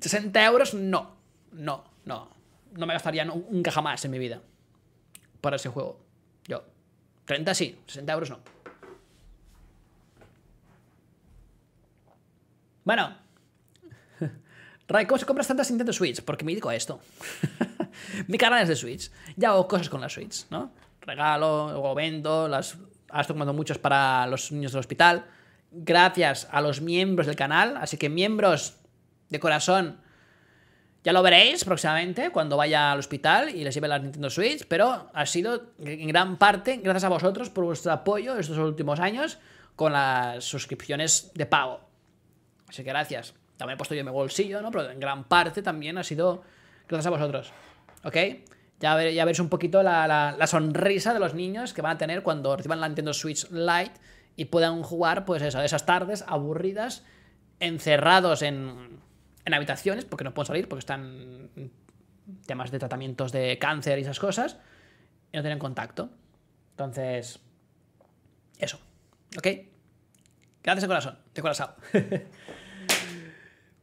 60 euros, no. No, no. No me gastaría nu- nunca jamás en mi vida. Para ese juego. Yo. 30 sí, 60 euros no. Bueno. Ray, ¿cómo se compras tantas Nintendo Switch? Porque me dedico a esto. Mi canal es de Switch. Ya hago cosas con la Switch, ¿no? Regalo, luego vendo, las... ahora estoy muchas para los niños del hospital. Gracias a los miembros del canal. Así que miembros de corazón, ya lo veréis próximamente cuando vaya al hospital y les lleve la Nintendo Switch, pero ha sido en gran parte gracias a vosotros por vuestro apoyo estos últimos años con las suscripciones de pago. Así que gracias. También he puesto yo en mi bolsillo, ¿no? Pero en gran parte también ha sido gracias a vosotros. ¿Ok? Ya, ver- ya veréis un poquito la, la- sonrisa de los niños que van a tener cuando reciban la Nintendo Switch Lite y puedan jugar, pues eso, esas tardes aburridas, encerrados en, en habitaciones, porque no pueden salir, porque están temas de tratamientos de cáncer y esas cosas, y no tienen contacto. Entonces, eso. ¿Ok? Gracias de corazón, de corazón.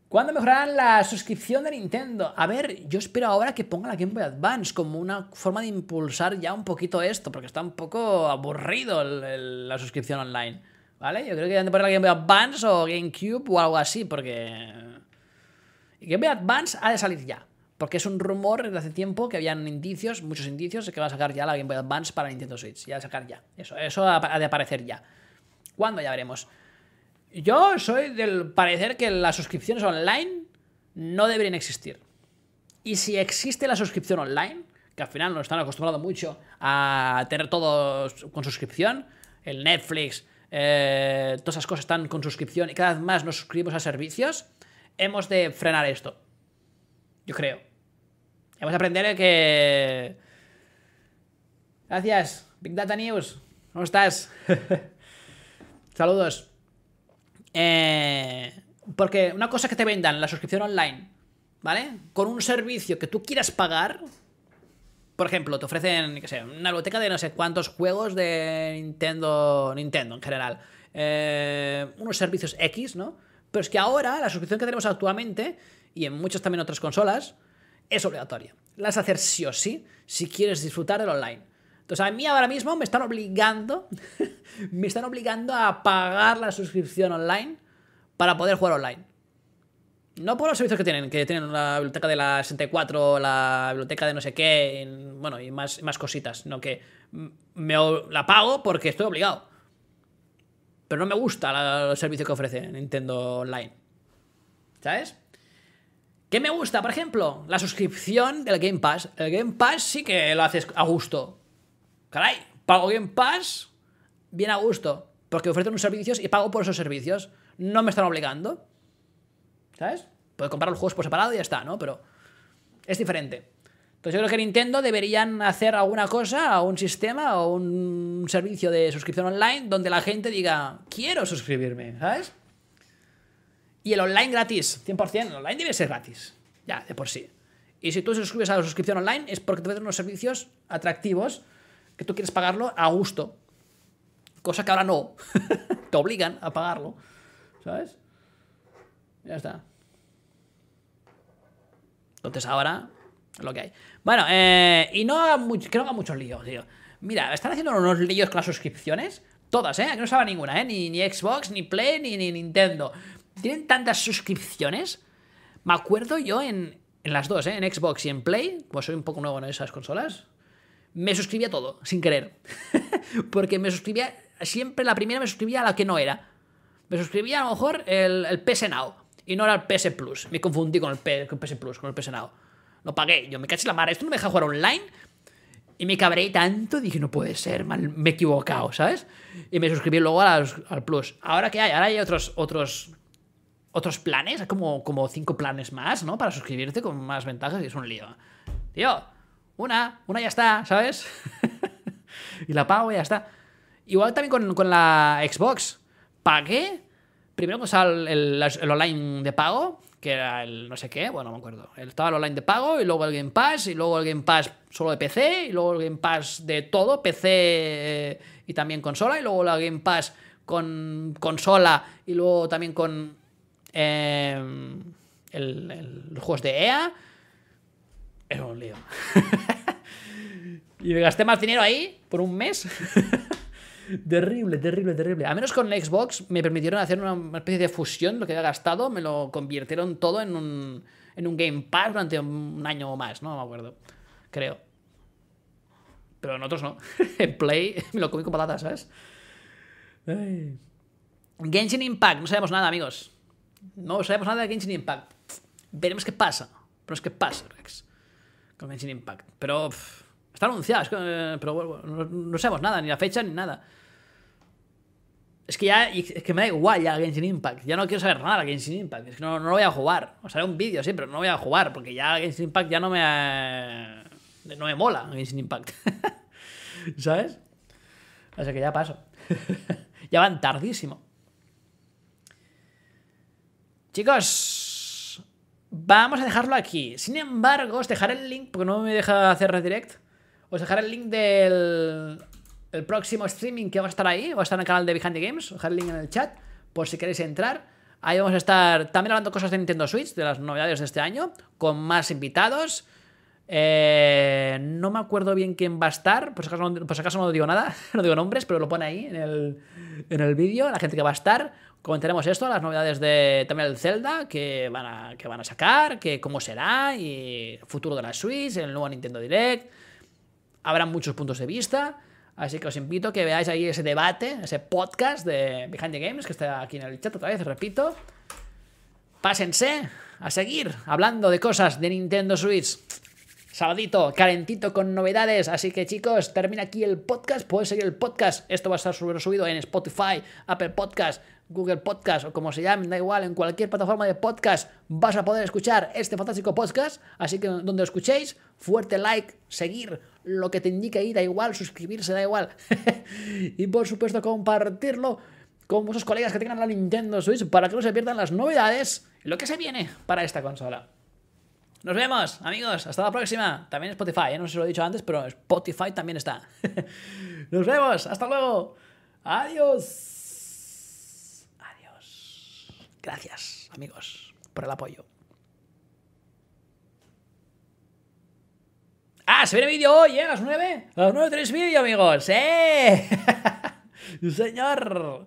¿Cuándo mejorarán la suscripción de Nintendo? A ver, yo espero ahora que ponga la Game Boy Advance como una forma de impulsar ya un poquito esto, porque está un poco aburrido la suscripción online. ¿Vale? Yo creo que deben de poner la Game Boy Advance o GameCube o algo así, porque. Game Boy Advance ha de salir ya. Porque es un rumor desde hace tiempo que habían indicios, muchos indicios, de que va a sacar ya la Game Boy Advance para Nintendo Switch. Ya a sacar ya. Eso, eso ha de aparecer ya. ¿Cuándo? Ya veremos. Yo soy del parecer que las suscripciones online no deberían existir. Y si existe la suscripción online, que al final nos están acostumbrados mucho a tener todo con suscripción, el Netflix, eh, todas esas cosas están con suscripción y cada vez más nos suscribimos a servicios, hemos de frenar esto. Yo creo. Hemos de aprender que... Gracias, Big Data News. ¿Cómo estás? Saludos. Eh, porque una cosa que te vendan la suscripción online, ¿vale? Con un servicio que tú quieras pagar. Por ejemplo, te ofrecen, qué sé, una biblioteca de no sé cuántos juegos de Nintendo, Nintendo en general. Eh, unos servicios X, ¿no? Pero es que ahora la suscripción que tenemos actualmente, y en muchas también otras consolas, es obligatoria. La has de hacer sí o sí si quieres disfrutar del online. Entonces a mí ahora mismo me están obligando, me están obligando a pagar la suscripción online para poder jugar online. No por los servicios que tienen, que tienen la biblioteca de la 64, la biblioteca de no sé qué, en- bueno, y más, más cositas, sino que me la pago porque estoy obligado. Pero no me gusta la- el servicio que ofrece Nintendo Online. ¿Sabes? ¿Qué me gusta? Por ejemplo, la suscripción del Game Pass. El Game Pass sí que lo haces a gusto. Caray, pago Game Pass bien a gusto. Porque ofrecen unos servicios y pago por esos servicios. No me están obligando. ¿Sabes? Puedo comprar los juegos por separado y ya está, ¿no? Pero es diferente. Entonces yo creo que Nintendo deberían hacer alguna cosa, un sistema, o un servicio de suscripción online donde la gente diga, quiero suscribirme, ¿sabes? Y el online gratis, 100%, el online debe ser gratis, ya, de por sí. Y si tú suscribes a la suscripción online es porque te ofrecen unos servicios atractivos que tú quieres pagarlo a gusto. Cosa que ahora no. te obligan a pagarlo, ¿sabes? Ya está. Entonces ahora, lo que hay. Bueno, eh, y no haga que no haga mucho lío, tío. Mira, están haciendo unos líos con las suscripciones. Todas, ¿eh? Que no sabe ninguna, ¿eh? Ni, ni Xbox, ni Play, ni, ni Nintendo. Tienen tantas suscripciones. Me acuerdo yo en, en las dos, ¿eh? En Xbox y en Play, como soy un poco nuevo en esas consolas, me suscribía todo, sin querer. Porque me suscribía, siempre la primera me suscribía a la que no era. Me suscribía a lo mejor el, el PS Now. Y no era el PS Plus. Me confundí con el, P- con el PS Plus, con el PS Now. Lo pagué. Yo me caché la mar. Esto no me deja jugar online. Y me cabré tanto. Dije, no puede ser, mal, me he equivocado, ¿sabes? Y me suscribí luego a los- al Plus. ¿Ahora qué hay? Ahora hay otros, otros, otros planes. Como, como cinco planes más, ¿no? Para suscribirte con más ventajas y es un lío. Tío, una, una ya está, ¿sabes? y la pago y ya está. Igual también con, con la Xbox. Pagué. Primero pues el, el, el online de pago, que era el no sé qué, bueno, no me acuerdo. Estaba el online de pago y luego el Game Pass y luego el Game Pass solo de PC y luego el Game Pass de todo, PC eh, y también consola y luego la Game Pass con consola y luego también con eh, el, el, los juegos de EA. Era un lío. y me gasté más dinero ahí por un mes. terrible, terrible, terrible. A menos con Xbox me permitieron hacer una especie de fusión, lo que había gastado, me lo convirtieron todo en un, en un Game Pass durante un año o más. No me acuerdo. Creo. Pero en otros no. en Play me lo comí con patatas, ¿sabes? Ay. Genshin Impact, no sabemos nada, amigos. No sabemos nada de Genshin Impact. Veremos qué pasa. Pero es que pasa, Rex. Con Genshin Impact. Pero está anunciado. Es que, eh, pero no, sabemos nada, ni la fecha ni nada. Es que ya es que me da igual ya Genshin Impact. Ya no quiero saber nada de Genshin Impact. Es que no, no lo voy a jugar. O sea, un vídeo, sí, pero no lo voy a jugar. Porque ya Genshin Impact ya no me. No me mola Genshin Impact. ¿Sabes? O sea que ya paso. ya van tardísimo. Chicos, vamos a dejarlo aquí. Sin embargo, os dejaré el link, porque no me deja hacer redirect. Os dejaré el link del el próximo streaming que va a estar ahí. Va a estar en el canal de Behind the Games. Os dejaré el link en el chat, por si queréis entrar. Ahí vamos a estar también hablando cosas de Nintendo Switch, de las novedades de este año, con más invitados. Eh, no me acuerdo bien quién va a estar, por si, acaso acaso no digo nada, no digo nombres, pero lo pone ahí en el, en el vídeo, la gente que va a estar. Comentaremos esto, las novedades de también el Zelda que van a, que van a sacar, que cómo será, y futuro de la Switch, el nuevo Nintendo Direct. Habrá muchos puntos de vista, así que os invito a que veáis ahí ese debate, ese podcast de Behind the Games, que está aquí en el chat otra vez, repito. Pásense a seguir hablando de cosas de Nintendo Switch. Sabadito, calentito con novedades. Así que chicos, termina aquí el podcast. Puedes seguir el podcast. Esto va a estar subido en Spotify, Apple Podcast, Google Podcast o como se llame, da igual, en cualquier plataforma de podcast vas a poder escuchar este fantástico podcast. Así que donde lo escuchéis, fuerte like, seguir, lo que te indique ahí, da igual, suscribirse, da igual. y por supuesto, compartirlo con vuestros colegas que tengan la Nintendo Switch para que no se pierdan las novedades lo que se viene para esta consola. Nos vemos, amigos. Hasta la próxima. También Spotify, ¿eh? no sé si lo he dicho antes, pero Spotify también está. Nos vemos. Hasta luego. Adiós. Gracias, amigos, por el apoyo. Ah, se viene vídeo hoy, ¿eh? A las 9. A las 9 tenéis vídeo, amigos. ¡Eh! Señor.